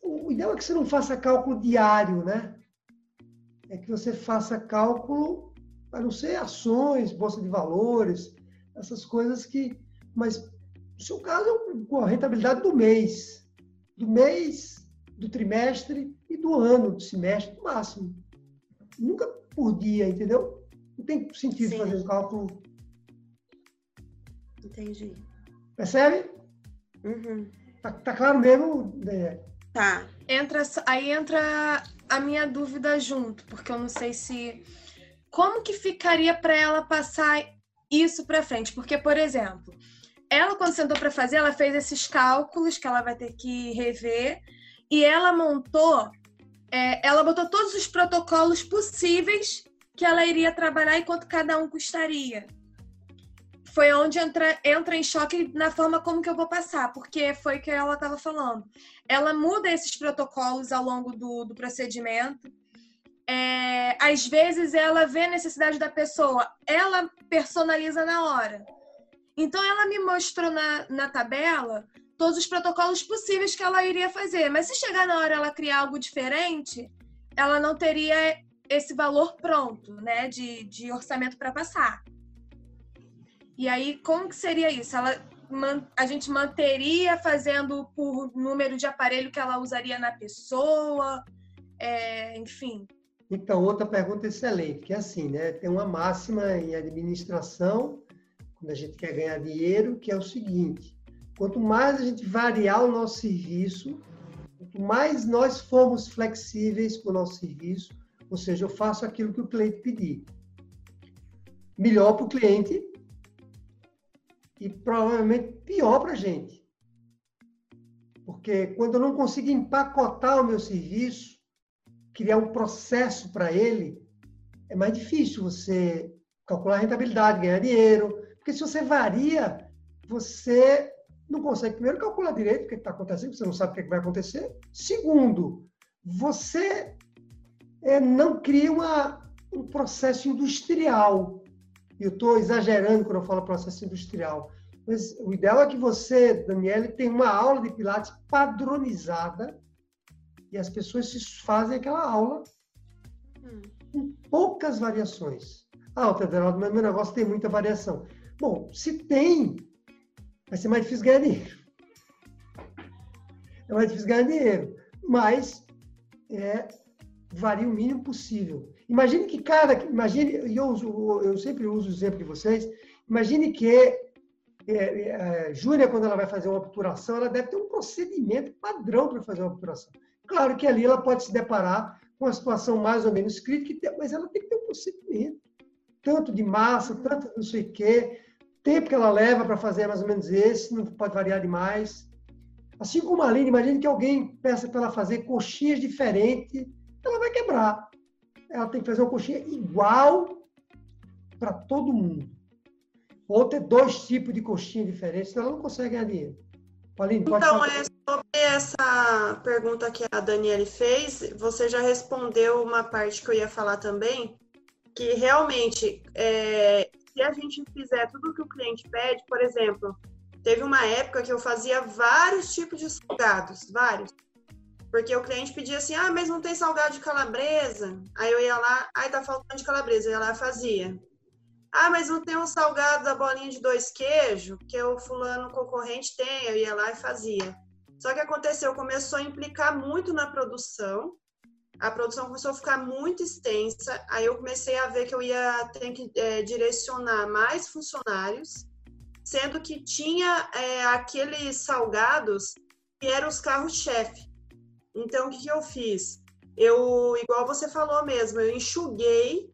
o ideal é que você não faça cálculo diário, né? É que você faça cálculo a não ser ações, bolsa de valores, essas coisas que. Mas no seu caso é com a rentabilidade do mês, do mês, do trimestre e do ano, do semestre, no máximo. Nunca por dia, entendeu? Não tem sentido Sim. fazer um cálculo. Entendi. Percebe? Uhum. Tá, tá, claro mesmo? Né? Tá. Entra, aí entra a minha dúvida junto, porque eu não sei se como que ficaria para ela passar isso para frente? Porque, por exemplo, ela quando sentou para fazer, ela fez esses cálculos que ela vai ter que rever e ela montou, é, ela botou todos os protocolos possíveis que ela iria trabalhar e quanto cada um custaria. Foi onde entra, entra em choque na forma como que eu vou passar, porque foi o que ela estava falando. Ela muda esses protocolos ao longo do, do procedimento é, às vezes ela vê a necessidade da pessoa, ela personaliza na hora. Então ela me mostrou na, na tabela todos os protocolos possíveis que ela iria fazer. Mas se chegar na hora ela criar algo diferente, ela não teria esse valor pronto, né, de, de orçamento para passar. E aí, como que seria isso? Ela, a gente manteria fazendo por número de aparelho que ela usaria na pessoa, é, enfim. Então, outra pergunta excelente, que é assim, né? Tem uma máxima em administração, quando a gente quer ganhar dinheiro, que é o seguinte: quanto mais a gente variar o nosso serviço, quanto mais nós formos flexíveis com o nosso serviço, ou seja, eu faço aquilo que o cliente pedir, melhor para o cliente e provavelmente pior para a gente. Porque quando eu não consigo empacotar o meu serviço, criar um processo para ele, é mais difícil você calcular a rentabilidade, ganhar dinheiro. Porque se você varia, você não consegue, primeiro, calcular direito o que está acontecendo, você não sabe o que, é vai acontecer. Segundo, você é, não cria uma, um processo industrial. Eu estou exagerando quando eu falo processo industrial. Mas o ideal é que você, Daniele, tenha uma aula de Pilates padronizada e as pessoas se fazem aquela aula hum. com poucas variações. Ah, Teoderaldo, mas meu negócio tem muita variação. Bom, se tem, vai ser mais difícil ganhar dinheiro. É mais difícil ganhar dinheiro, mas é, varia o mínimo possível. Imagine que cada, imagine, eu, uso, eu sempre uso o exemplo de vocês, imagine que é, é, Júlia, quando ela vai fazer uma obturação, ela deve ter um procedimento padrão para fazer uma obturação. Claro que ali ela pode se deparar com uma situação mais ou menos crítica, mas ela tem que ter um procedimento. Tanto de massa, tanto não sei o quê, tempo que ela leva para fazer mais ou menos esse, não pode variar demais. Assim como a Aline, imagine que alguém peça para ela fazer coxinhas diferentes, ela vai quebrar. Ela tem que fazer uma coxinha igual para todo mundo. Ou ter dois tipos de coxinha diferentes, senão ela não consegue ganhar dinheiro. Aline, pode então, é sobre essa pergunta que a Daniele fez, você já respondeu uma parte que eu ia falar também, que realmente, é, se a gente fizer tudo o que o cliente pede, por exemplo, teve uma época que eu fazia vários tipos de salgados, vários. Porque o cliente pedia assim, ah, mas não tem salgado de calabresa. Aí eu ia lá, aí tá faltando de calabresa, eu ia lá e fazia. Ah, mas não tem um salgado da bolinha de dois queijos, que o fulano concorrente tem, eu ia lá e fazia. Só que aconteceu, começou a implicar muito na produção, a produção começou a ficar muito extensa, aí eu comecei a ver que eu ia ter que é, direcionar mais funcionários, sendo que tinha é, aqueles salgados que eram os carros-chefe. Então, o que, que eu fiz? Eu, igual você falou mesmo, eu enxuguei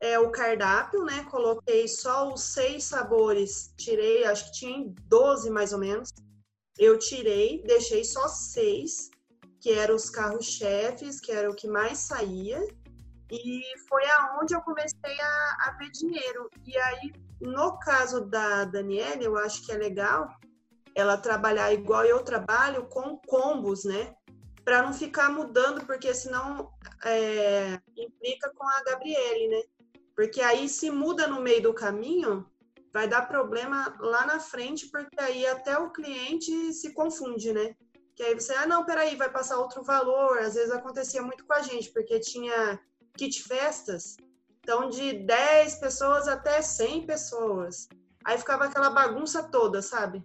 é, o cardápio, né? Coloquei só os seis sabores, tirei, acho que tinha 12 mais ou menos. Eu tirei, deixei só seis, que eram os carros-chefes, que era o que mais saía. E foi aonde eu comecei a, a ver dinheiro. E aí, no caso da Daniela, eu acho que é legal ela trabalhar igual eu trabalho com combos, né? Para não ficar mudando, porque senão é, implica com a Gabriele, né? Porque aí, se muda no meio do caminho, vai dar problema lá na frente, porque aí até o cliente se confunde, né? Que aí você, ah, não, peraí, vai passar outro valor. Às vezes acontecia muito com a gente, porque tinha kit festas, então de 10 pessoas até 100 pessoas. Aí ficava aquela bagunça toda, sabe?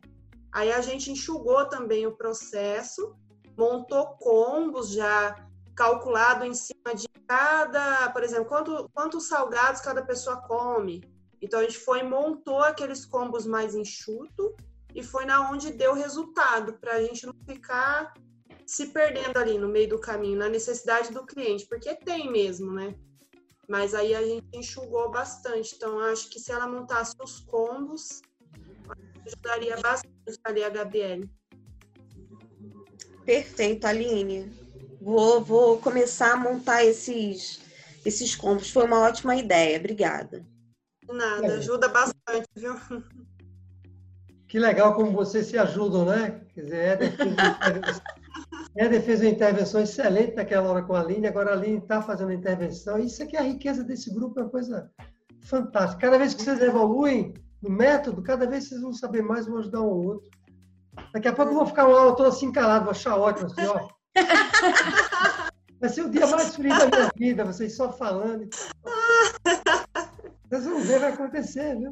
Aí a gente enxugou também o processo, montou combos já calculado em cima de cada, por exemplo, quanto, quantos salgados cada pessoa come. Então a gente foi montou aqueles combos mais enxuto e foi na onde deu resultado para a gente não ficar se perdendo ali no meio do caminho, na necessidade do cliente, porque tem mesmo, né? Mas aí a gente enxugou bastante. Então acho que se ela montasse os combos, ajudaria bastante ali a Gabriele. Perfeito, Aline. Vou, vou começar a montar esses, esses combos. Foi uma ótima ideia. Obrigada. Nada, ajuda bastante, viu? Que legal como vocês se ajudam, né? Quer dizer, é defesa, é defesa uma intervenção excelente naquela hora com a Aline, agora a Aline está fazendo a intervenção. Isso aqui é a riqueza desse grupo, é uma coisa fantástica. Cada vez que vocês evoluem no método, cada vez vocês vão saber mais, vão ajudar um ao outro. Daqui a pouco eu vou ficar uma aula toda assim calado, vou achar ótimo, assim, ó. Vai ser o dia mais frio da minha vida, vocês só falando. Vocês vão ver, vai acontecer, viu?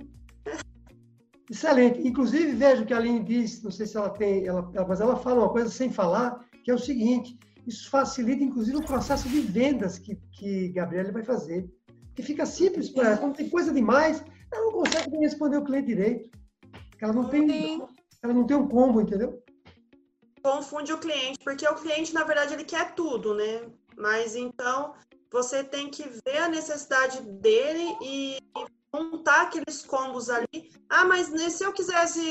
Excelente. Inclusive, vejo que a Aline disse, não sei se ela tem, ela, mas ela fala uma coisa sem falar, que é o seguinte: Isso facilita, inclusive, o processo de vendas que, que Gabriela vai fazer. Que fica simples para ela. Quando tem coisa demais, ela não consegue nem responder o cliente direito. Ela não tem, ela não tem um combo, entendeu? Confunde o cliente, porque o cliente, na verdade, ele quer tudo, né? Mas então você tem que ver a necessidade dele e montar aqueles combos ali. Ah, mas se eu quisesse,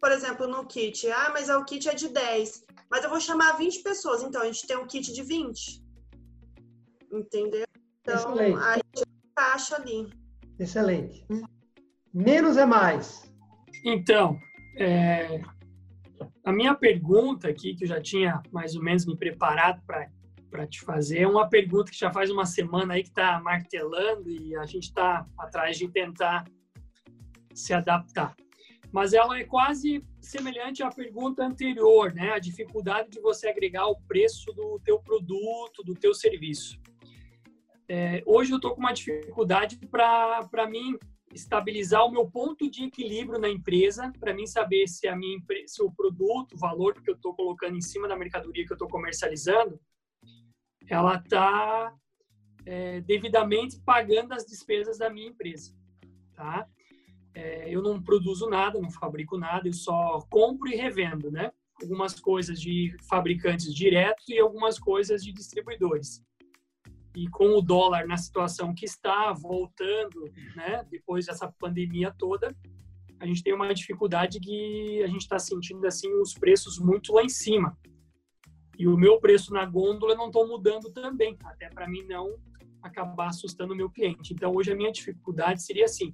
por exemplo, no kit, ah, mas o kit é de 10, mas eu vou chamar 20 pessoas, então a gente tem um kit de 20. Entendeu? Então, Excelente. aí a gente encaixa ali. Excelente. Menos é mais. Então, é, a minha pergunta aqui, que eu já tinha mais ou menos me preparado para te fazer, é uma pergunta que já faz uma semana aí que está martelando e a gente está atrás de tentar se adaptar. Mas ela é quase semelhante à pergunta anterior, né? A dificuldade de você agregar o preço do teu produto, do teu serviço. É, hoje eu estou com uma dificuldade para mim estabilizar o meu ponto de equilíbrio na empresa, para mim saber se a minha se o produto, o valor que eu estou colocando em cima da mercadoria que eu estou comercializando, ela está é, devidamente pagando as despesas da minha empresa, tá? É, eu não produzo nada, não fabrico nada, eu só compro e revendo, né? Algumas coisas de fabricantes diretos e algumas coisas de distribuidores e com o dólar na situação que está, voltando, né, depois dessa pandemia toda, a gente tem uma dificuldade que a gente está sentindo assim os preços muito lá em cima. E o meu preço na gôndola não estou mudando também, até para mim não acabar assustando o meu cliente. Então hoje a minha dificuldade seria assim: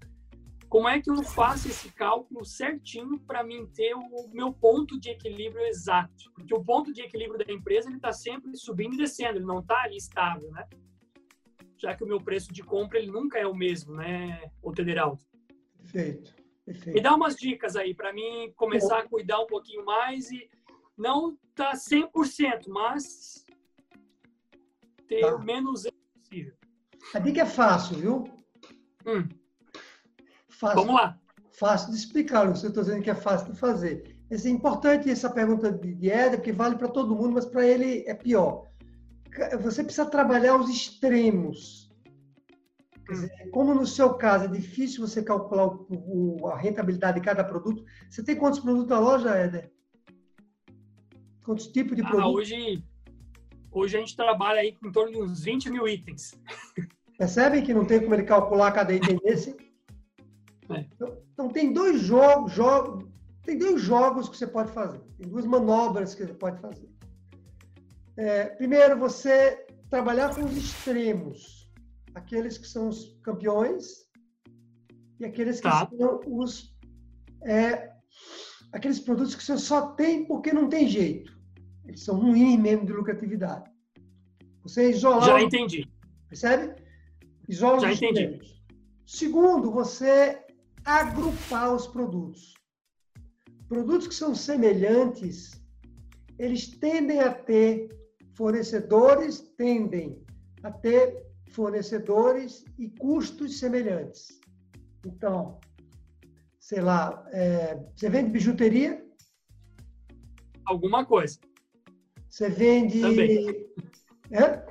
como é que eu faço esse cálculo certinho para mim ter o meu ponto de equilíbrio exato? Porque o ponto de equilíbrio da empresa ele está sempre subindo e descendo, ele não está ali estável, né? já que o meu preço de compra ele nunca é o mesmo, né, o Tederaldo? Perfeito, perfeito. Me dá umas dicas aí para mim começar a cuidar um pouquinho mais e não tá 100%, mas ter tá. o menos possível. A dica é fácil, viu? Hum. Fácil. Vamos lá. Fácil de explicar, você está dizendo que é fácil de fazer. É importante essa pergunta de Éder, porque vale para todo mundo, mas para ele é pior você precisa trabalhar os extremos. Dizer, como no seu caso é difícil você calcular o, o, a rentabilidade de cada produto, você tem quantos produtos na loja, Éder? Quantos tipos de ah, produtos? Hoje, hoje a gente trabalha aí com em torno de uns 20 mil itens. Percebem que não tem como ele calcular cada item desse? É. Então, então, tem dois jogos, jogos, tem dois jogos que você pode fazer, tem duas manobras que você pode fazer. É, primeiro, você trabalhar com os extremos, aqueles que são os campeões e aqueles que tá. são os é, aqueles produtos que você só tem porque não tem jeito. Eles são ruins mesmo de lucratividade. Você isolar. Já entendi. Percebe? Isola Já os entendi. Segundo, você agrupar os produtos. Produtos que são semelhantes, eles tendem a ter fornecedores tendem a ter fornecedores e custos semelhantes. Então, sei lá, é, você vende bijuteria? Alguma coisa. Você vende. Também. É?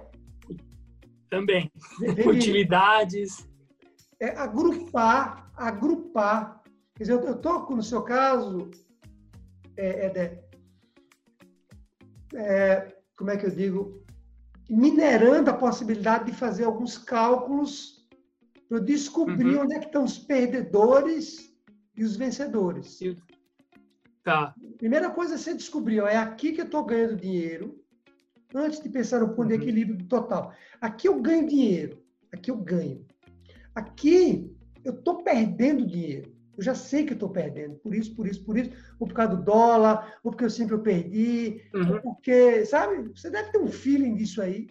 Também. Vende... Utilidades. É agrupar, agrupar. Quer dizer, eu toco no seu caso, é, é, é, como é que eu digo, minerando a possibilidade de fazer alguns cálculos para descobrir uhum. onde é que estão os perdedores e os vencedores. Tá. Primeira coisa é você descobrir, ó, é aqui que eu estou ganhando dinheiro, antes de pensar no ponto uhum. de equilíbrio total. Aqui eu ganho dinheiro, aqui eu ganho. Aqui eu estou perdendo dinheiro. Eu já sei que estou perdendo, por isso, por isso, por isso, ou por causa do dólar, ou porque eu sempre eu perdi, uhum. ou porque, sabe? Você deve ter um feeling disso aí.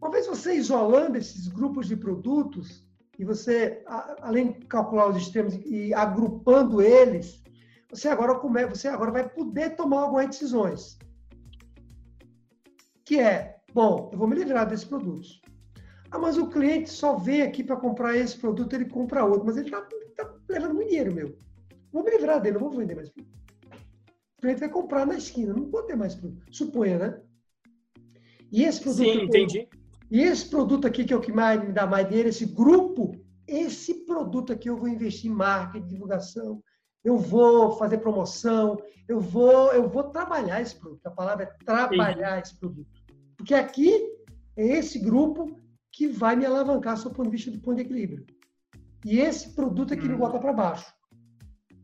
Uma vez você isolando esses grupos de produtos, e você, além de calcular os extremos e agrupando eles, você agora, come, você agora vai poder tomar algumas decisões. Que é, bom, eu vou me livrar desses produtos. Ah, mas o cliente só vem aqui para comprar esse produto, ele compra outro, mas ele está tá levando muito dinheiro meu. Vou me livrar dele, não vou vender mais produto. O cliente vai comprar na esquina, não vou ter mais produto. Suponha, né? E esse produto Sim, entendi. E esse produto aqui, que é o que mais me dá mais dinheiro, esse grupo, esse produto aqui eu vou investir em marketing, divulgação, eu vou fazer promoção, eu vou, eu vou trabalhar esse produto. A palavra é trabalhar Sim. esse produto. Porque aqui é esse grupo que vai me alavancar do ponto de vista do ponto de equilíbrio. E esse produto aqui hum. me bota para baixo.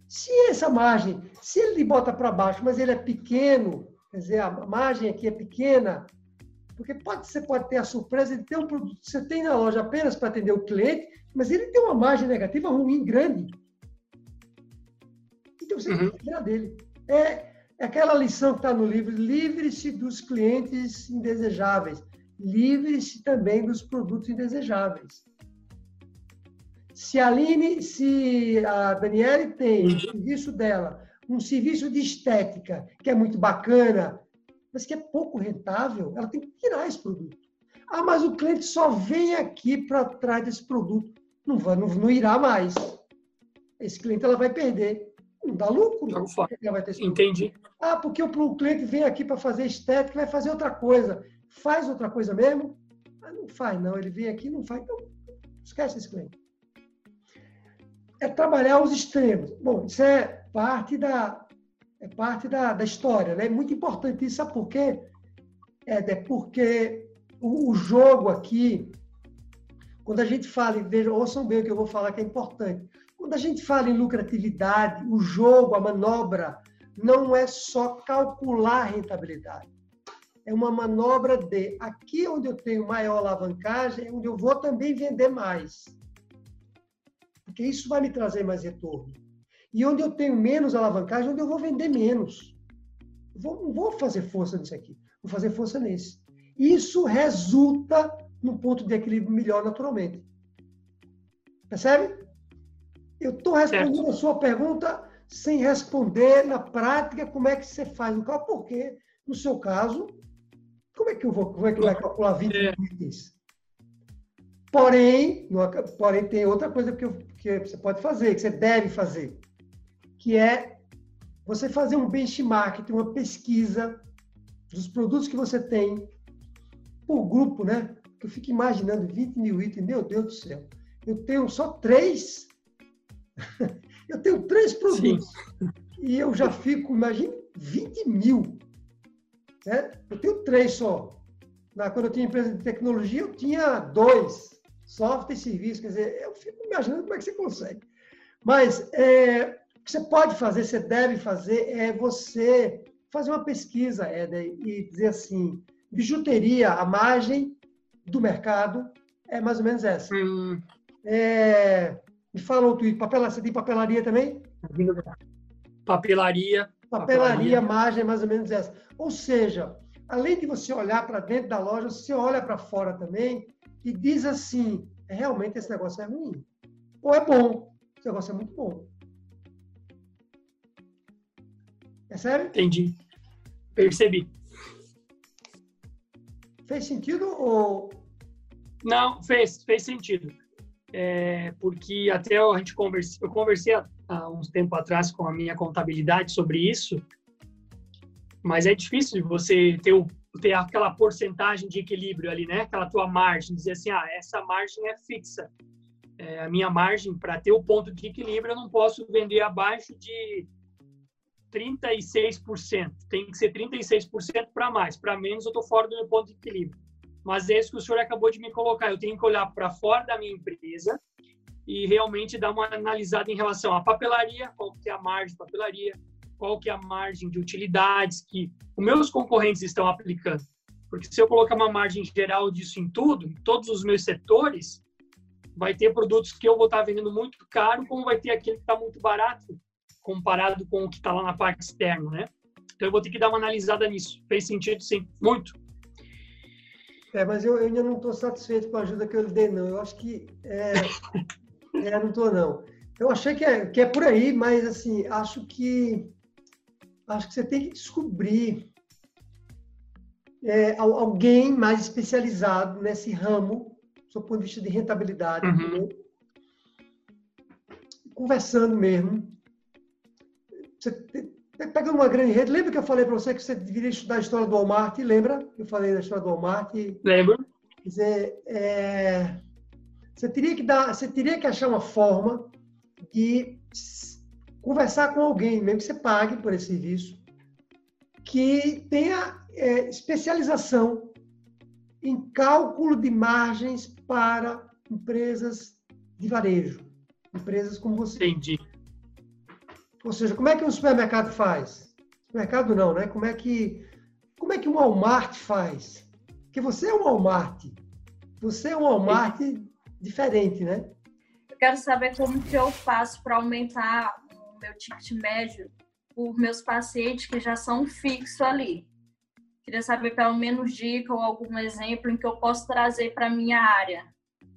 Se essa margem, se ele bota para baixo, mas ele é pequeno, quer dizer, a margem aqui é pequena, porque pode, você pode ter a surpresa de ter um produto que você tem na loja apenas para atender o cliente, mas ele tem uma margem negativa ruim, grande. Então você uhum. tem que tirar dele. É, é aquela lição que está no livro: livre-se dos clientes indesejáveis, livre-se também dos produtos indesejáveis. Se a Aline, se a Daniele tem o serviço dela, um serviço de estética que é muito bacana, mas que é pouco rentável, ela tem que tirar esse produto. Ah, mas o cliente só vem aqui para trás desse produto. Não, vai, não, não, irá mais. Esse cliente ela vai perder. Não dá lucro. Não vai ter Entendi. Ah, porque o, cliente vem aqui para fazer estética, vai fazer outra coisa. Faz outra coisa mesmo? Ah, não faz, não. Ele vem aqui não faz. Então, esquece esse cliente. É trabalhar os extremos. Bom, isso é parte da, é parte da, da história, né? É muito importante isso, sabe por quê? É, é porque o, o, jogo aqui, quando a gente fala, veja, ouçam bem o que eu vou falar que é importante. Quando a gente fala em lucratividade, o jogo, a manobra, não é só calcular a rentabilidade. É uma manobra de aqui onde eu tenho maior alavancagem, é onde eu vou também vender mais. Porque isso vai me trazer mais retorno. E onde eu tenho menos alavancagem, onde eu vou vender menos. Vou, não vou fazer força nisso aqui, vou fazer força nesse. Isso resulta num ponto de equilíbrio melhor naturalmente. Percebe? Eu estou respondendo certo. a sua pergunta sem responder na prática como é que você faz no cálculo, porque, no seu caso, como é que eu vou, como é que vai calcular 20 é. itens? Porém, porém, tem outra coisa que, eu, que você pode fazer, que você deve fazer que é você fazer um benchmark, uma pesquisa dos produtos que você tem por grupo, né? Eu fico imaginando 20 mil itens, meu Deus do céu. Eu tenho só três. eu tenho três produtos. Sim. E eu já fico, imagine, 20 mil. Né? Eu tenho três só. Na, quando eu tinha empresa de tecnologia, eu tinha dois. Software e serviço. Quer dizer, eu fico imaginando como é que você consegue. Mas é, que você pode fazer, você deve fazer, é você fazer uma pesquisa, Éder, e dizer assim, bijuteria, a margem do mercado é mais ou menos essa. Hum. É, me fala outro, papel, você tem papelaria também? Papelaria. Papelaria, margem é mais ou menos essa. Ou seja, além de você olhar para dentro da loja, você olha para fora também e diz assim, realmente esse negócio é ruim. Ou é bom, esse negócio é muito bom. Percebe? Entendi. Percebi. Fez sentido ou. Não, fez, fez sentido. É, porque até a gente converse, eu conversei há, uns tempo atrás com a minha contabilidade sobre isso, mas é difícil você ter, o, ter aquela porcentagem de equilíbrio ali, né? Aquela tua margem, dizer assim, ah, essa margem é fixa. É, a minha margem, para ter o ponto de equilíbrio, eu não posso vender abaixo de 36%. Tem que ser 36% para mais. Para menos, eu estou fora do meu ponto de equilíbrio. Mas é isso que o senhor acabou de me colocar. Eu tenho que olhar para fora da minha empresa e realmente dar uma analisada em relação à papelaria, qual que é a margem de papelaria, qual que é a margem de utilidades que os meus concorrentes estão aplicando. Porque se eu colocar uma margem geral disso em tudo, em todos os meus setores, vai ter produtos que eu vou estar vendendo muito caro, como vai ter aquele que está muito barato, comparado com o que está lá na parte externa, né? Então eu vou ter que dar uma analisada nisso. Fez sentido, sim, muito. É, mas eu, eu ainda não estou satisfeito com a ajuda que eu lhe dei, não. Eu acho que é, é não estou não. Eu achei que é, que é por aí, mas assim acho que acho que você tem que descobrir é, alguém mais especializado nesse ramo, do ponto de vista de rentabilidade, uhum. conversando mesmo, você pegando uma grande rede, lembra que eu falei para você que você deveria estudar a história do Walmart? Lembra? Eu falei da história do Walmart. Lembro. Quer dizer, é, você teria que dar, você teria que achar uma forma de conversar com alguém, mesmo que você pague por esse serviço, que tenha é, especialização em cálculo de margens para empresas de varejo, empresas como você. Entendi. Ou seja, como é que um supermercado faz? Supermercado não, né? Como é que como é que um Walmart faz? Porque você é um Walmart. Você é um Walmart diferente, né? Eu quero saber como que eu faço para aumentar o meu ticket médio por meus pacientes que já são fixos ali. Queria saber pelo menos dica ou algum exemplo em que eu posso trazer para minha área.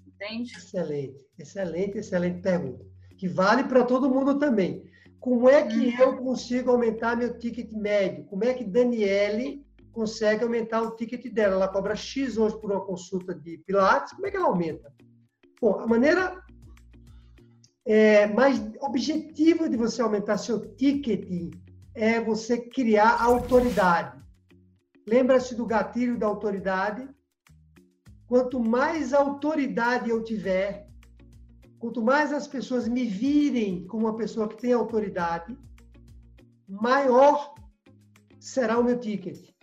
Entende? Excelente, excelente, excelente pergunta. Que vale para todo mundo também. Como é que eu uhum. consigo aumentar meu ticket médio? Como é que Daniele consegue aumentar o ticket dela? Ela cobra X hoje por uma consulta de Pilates, como é que ela aumenta? Bom, a maneira é, mais objetiva de você aumentar seu ticket é você criar autoridade. Lembra-se do gatilho da autoridade? Quanto mais autoridade eu tiver, Quanto mais as pessoas me virem como uma pessoa que tem autoridade, maior será o meu ticket.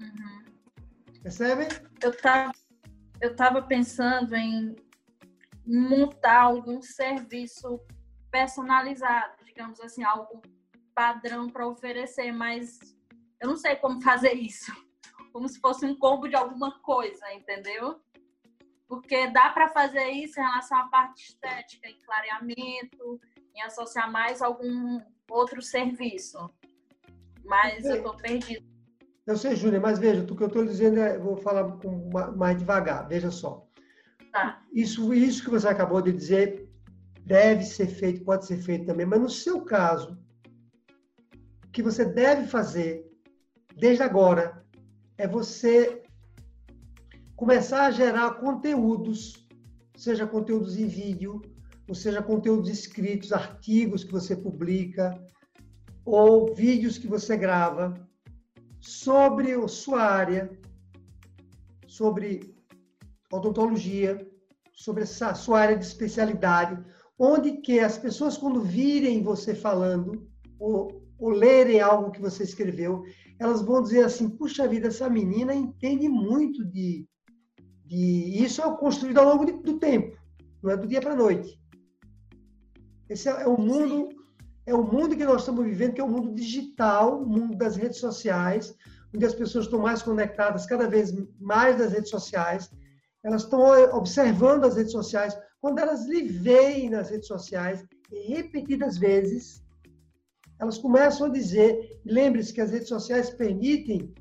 Uhum. Percebe? Eu estava eu tava pensando em montar algum serviço personalizado, digamos assim, algo padrão para oferecer, mas eu não sei como fazer isso. Como se fosse um combo de alguma coisa, entendeu? Porque dá para fazer isso em relação à parte estética, em clareamento, em associar mais algum outro serviço. Mas eu estou perdido. Eu sei, Júlia, mas veja, o que eu estou dizendo é, vou falar mais devagar, veja só. Tá. Isso, isso que você acabou de dizer deve ser feito, pode ser feito também, mas no seu caso, o que você deve fazer desde agora é você começar a gerar conteúdos, seja conteúdos em vídeo, ou seja conteúdos escritos, artigos que você publica, ou vídeos que você grava sobre a sua área, sobre odontologia, sobre essa sua área de especialidade, onde que as pessoas quando virem você falando ou, ou lerem algo que você escreveu, elas vão dizer assim: puxa vida, essa menina entende muito de e isso é construído ao longo do tempo, não é do dia para a noite. Esse é, é o mundo, é o mundo que nós estamos vivendo, que é o mundo digital, o mundo das redes sociais, onde as pessoas estão mais conectadas cada vez mais nas redes sociais. Elas estão observando as redes sociais. Quando elas lhe veem nas redes sociais, repetidas vezes, elas começam a dizer, lembre-se que as redes sociais permitem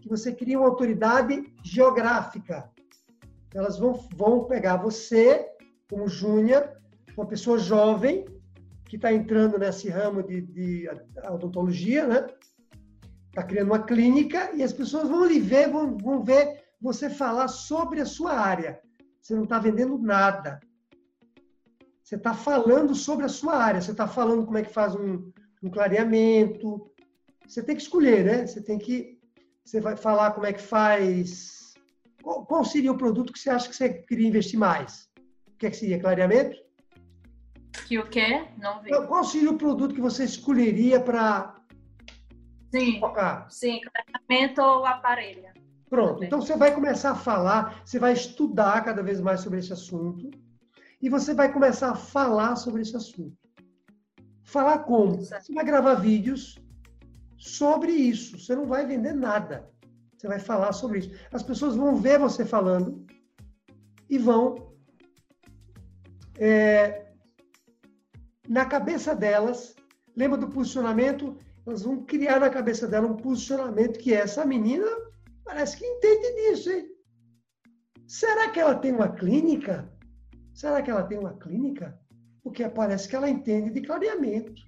que você crie uma autoridade geográfica elas vão, vão pegar você, como júnior, uma pessoa jovem, que está entrando nesse ramo de, de odontologia, né? Está criando uma clínica e as pessoas vão lhe ver, vão, vão ver você falar sobre a sua área. Você não está vendendo nada. Você está falando sobre a sua área. Você está falando como é que faz um, um clareamento. Você tem que escolher, né? Você tem que. Você vai falar como é que faz qual, seria o produto que você acha que você queria investir mais? O que, é que seria? Clareamento? Que o quê? Não vi. Qual seria o produto que você escolheria para Sim, focar? sim, clareamento ou aparelho. Pronto, então você vai começar a falar, você vai estudar cada vez mais sobre esse assunto e você vai começar a falar sobre esse assunto. Falar como? Você vai gravar vídeos sobre isso. Você não vai vender nada. Você vai falar sobre isso. As pessoas vão ver você falando e vão, é, na cabeça delas, lembra do posicionamento? Elas vão criar na cabeça dela um posicionamento que essa menina parece que entende disso, hein? Será que ela tem uma clínica? Será que ela tem uma clínica? Porque parece que ela entende de clareamento.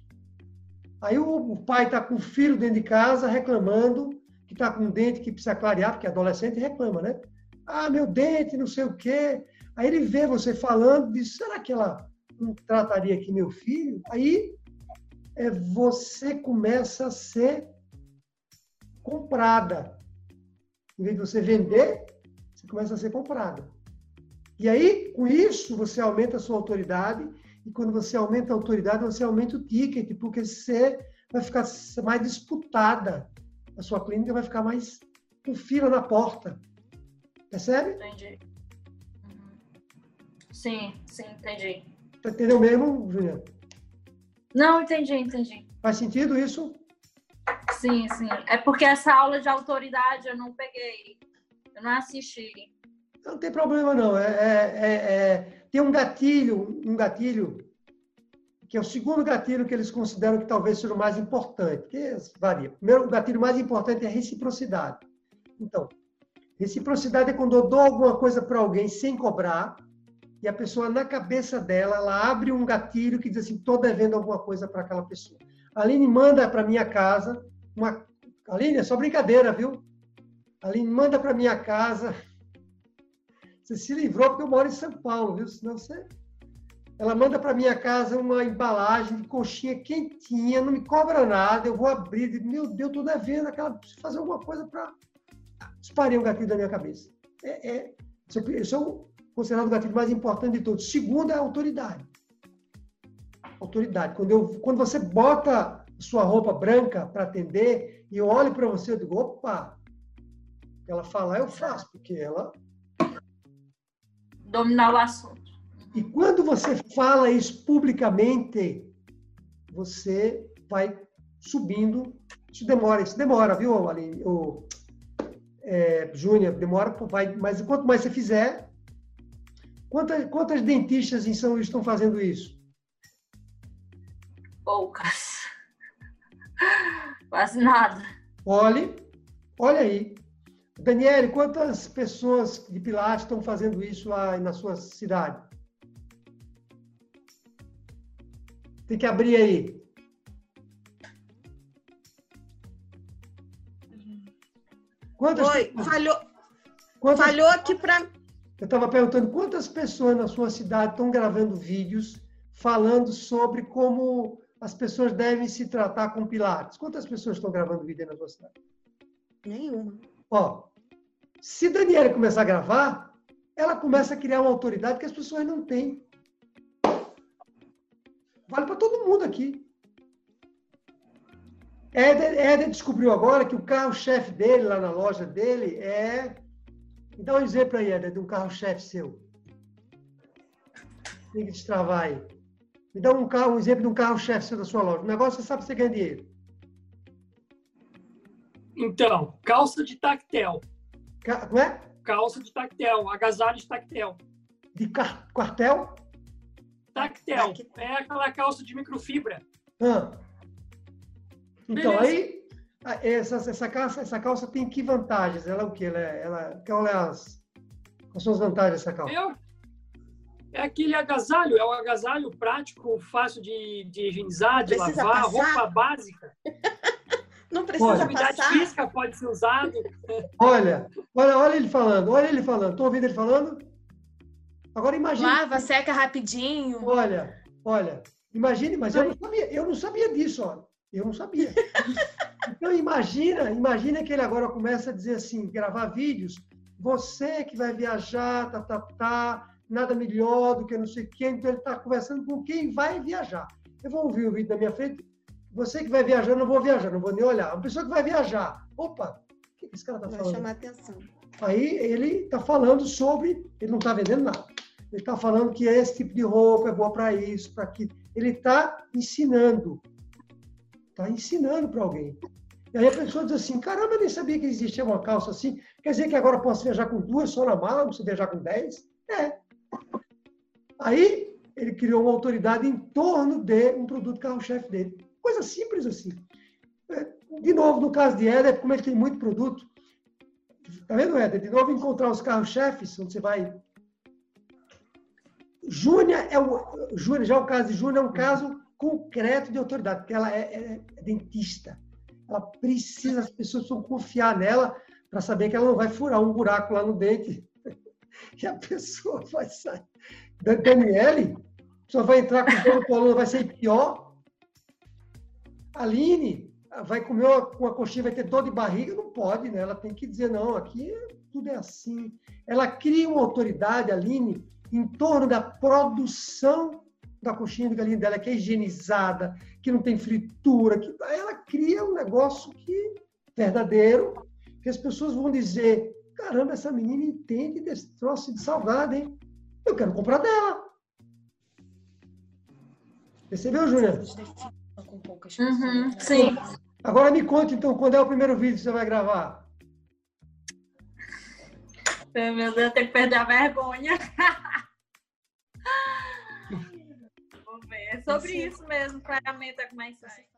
Aí o, pai está com o filho dentro de casa reclamando que está com um dente que precisa clarear, porque adolescente reclama, né? Ah, meu dente, não sei o quê. Aí ele vê você falando, diz, será que ela não trataria aqui meu filho? Aí é você começa a ser comprada. Em vez de você vender, você começa a ser comprada. E aí, com isso, você aumenta a sua autoridade. E quando você aumenta a autoridade, você aumenta o ticket, porque você vai ficar mais disputada. A sua clínica vai ficar mais com fila na porta. Percebe? Entendi. Uhum. Sim, sim, entendi. Tá entendeu mesmo, Juliana? Não, entendi, entendi. Faz sentido isso? Sim, sim. É porque essa aula de autoridade eu não peguei. Eu não assisti. Não tem problema, não. É, é, é, é, tem um gatilho, um gatilho, que é o segundo gatilho que eles consideram que talvez seja o mais importante, que varia. Primeiro, o gatilho mais importante é a reciprocidade. Então, reciprocidade é quando eu dou alguma coisa para alguém sem cobrar, e a pessoa, na cabeça dela, ela abre um gatilho que diz assim, estou devendo alguma coisa para aquela pessoa. A Aline manda para minha casa uma... Aline, é só brincadeira, viu? A Aline manda para minha casa... Você se livrou porque eu moro em São Paulo, viu? Senão você... Ela manda para minha casa uma embalagem de coxinha quentinha, não me cobra nada, eu vou abrir, meu Deus, estou devendo aquela... Preciso fazer alguma coisa para... Disparei um gatilho da minha cabeça. É, é, é o considerado o gatilho mais importante de todos. Segundo é a autoridade. Autoridade. Quando, eu, quando você bota sua roupa branca para atender e eu olho para você, eu digo, opa, ela falar, eu faço, porque ela. Dominar o assunto. E quando você fala isso publicamente, você vai subindo. Isso demora, isso demora, viu, Aline? O, é, Júnior, demora, vai, mas quanto mais você fizer, Quantas, quantas dentistas em São Luís estão fazendo isso? Poucas. Quase nada. Olhe, olha aí. Daniele, quantas pessoas de Pilates estão fazendo isso lá na sua cidade? Tem que abrir aí. Quantas Oi, falhou, quantas... falhou aqui para eu estava perguntando quantas pessoas na sua cidade estão gravando vídeos falando sobre como as pessoas devem se tratar com Pilates. Quantas pessoas estão gravando vídeo na sua cidade? Nenhuma. Ó, se Daniela começar a gravar, ela começa a criar uma autoridade que as pessoas não têm. Vale para todo mundo aqui. Éder, Éder descobriu agora que o carro-chefe dele, lá na loja dele, é me dá um exemplo aí, Eder, de um carro-chefe seu. Tem que destravar aí. Me dá um, carro, um exemplo de um carro-chefe seu da sua loja. O negócio você sabe que você ganha dinheiro. Então, calça de tactel. Ca... Como é? Calça de tactel, agasalho de tactel. De car... quartel? Tactel. É aquela calça de microfibra. Ah. Então, Beleza. aí essa, essa, calça, essa calça tem que vantagens? Ela é o que? Ela, é, ela, qual é as, quais são as vantagens dessa calça? Eu, é aquele agasalho, é um agasalho prático, fácil de, de higienizar, de precisa lavar, passar? roupa básica. Não precisa olha, passar. física pode ser usado. Olha, olha, olha ele falando, olha ele falando. Estou ouvindo ele falando? Agora imagine. Lava, seca rapidinho. Olha, olha, imagine, mas eu não sabia, eu não sabia disso, ó. Eu não sabia. Então imagina, imagina que ele agora começa a dizer assim, gravar vídeos, você que vai viajar, tá, tá, tá, nada melhor do que não sei quem, então ele está conversando com quem vai viajar. Eu vou ouvir o vídeo da minha frente, você que vai viajar, não vou viajar, não vou nem olhar. Uma pessoa que vai viajar, opa, o que esse cara está falando? Vai chamar atenção. Aí ele está falando sobre, ele não está vendendo nada. Ele está falando que esse tipo de roupa é boa para isso, para aquilo. Ele está ensinando está ensinando para alguém. E aí a pessoa diz assim, caramba, eu nem sabia que existia uma calça assim. Quer dizer que agora eu posso viajar com duas só na mala, não viajar com dez? É. Aí ele criou uma autoridade em torno de um produto carro-chefe dele. Coisa simples assim. É, de novo, no caso de Éder, como ele tem muito produto, tá vendo, Éder? De novo, encontrar os carros-chefes, onde você vai... Júnior é o... Júnior, já o caso de Júnior é um caso concreto de autoridade, porque ela é, é, é dentista. Ela precisa, as pessoas precisam confiar nela para saber que ela não vai furar um buraco lá no dente e a pessoa vai sair. Daniele, só vai entrar com o aluno, vai ser pior. Aline vai comer uma, uma coxinha, vai ter dor de barriga? Não pode, né? Ela tem que dizer, não, aqui tudo é assim. Ela cria uma autoridade, Aline, em torno da produção da coxinha de galinha dela, que é higienizada, que não tem fritura, que ela cria um negócio que verdadeiro, que as pessoas vão dizer, caramba, essa menina entende desse troço de salgado, hein? Eu quero comprar dela. Percebeu, Júlia? Uhum, sim. Agora me conte, então, quando é o primeiro vídeo que você vai gravar? Meu Deus, eu tenho que perder a vergonha. sobre isso mesmo, claramente, é como é que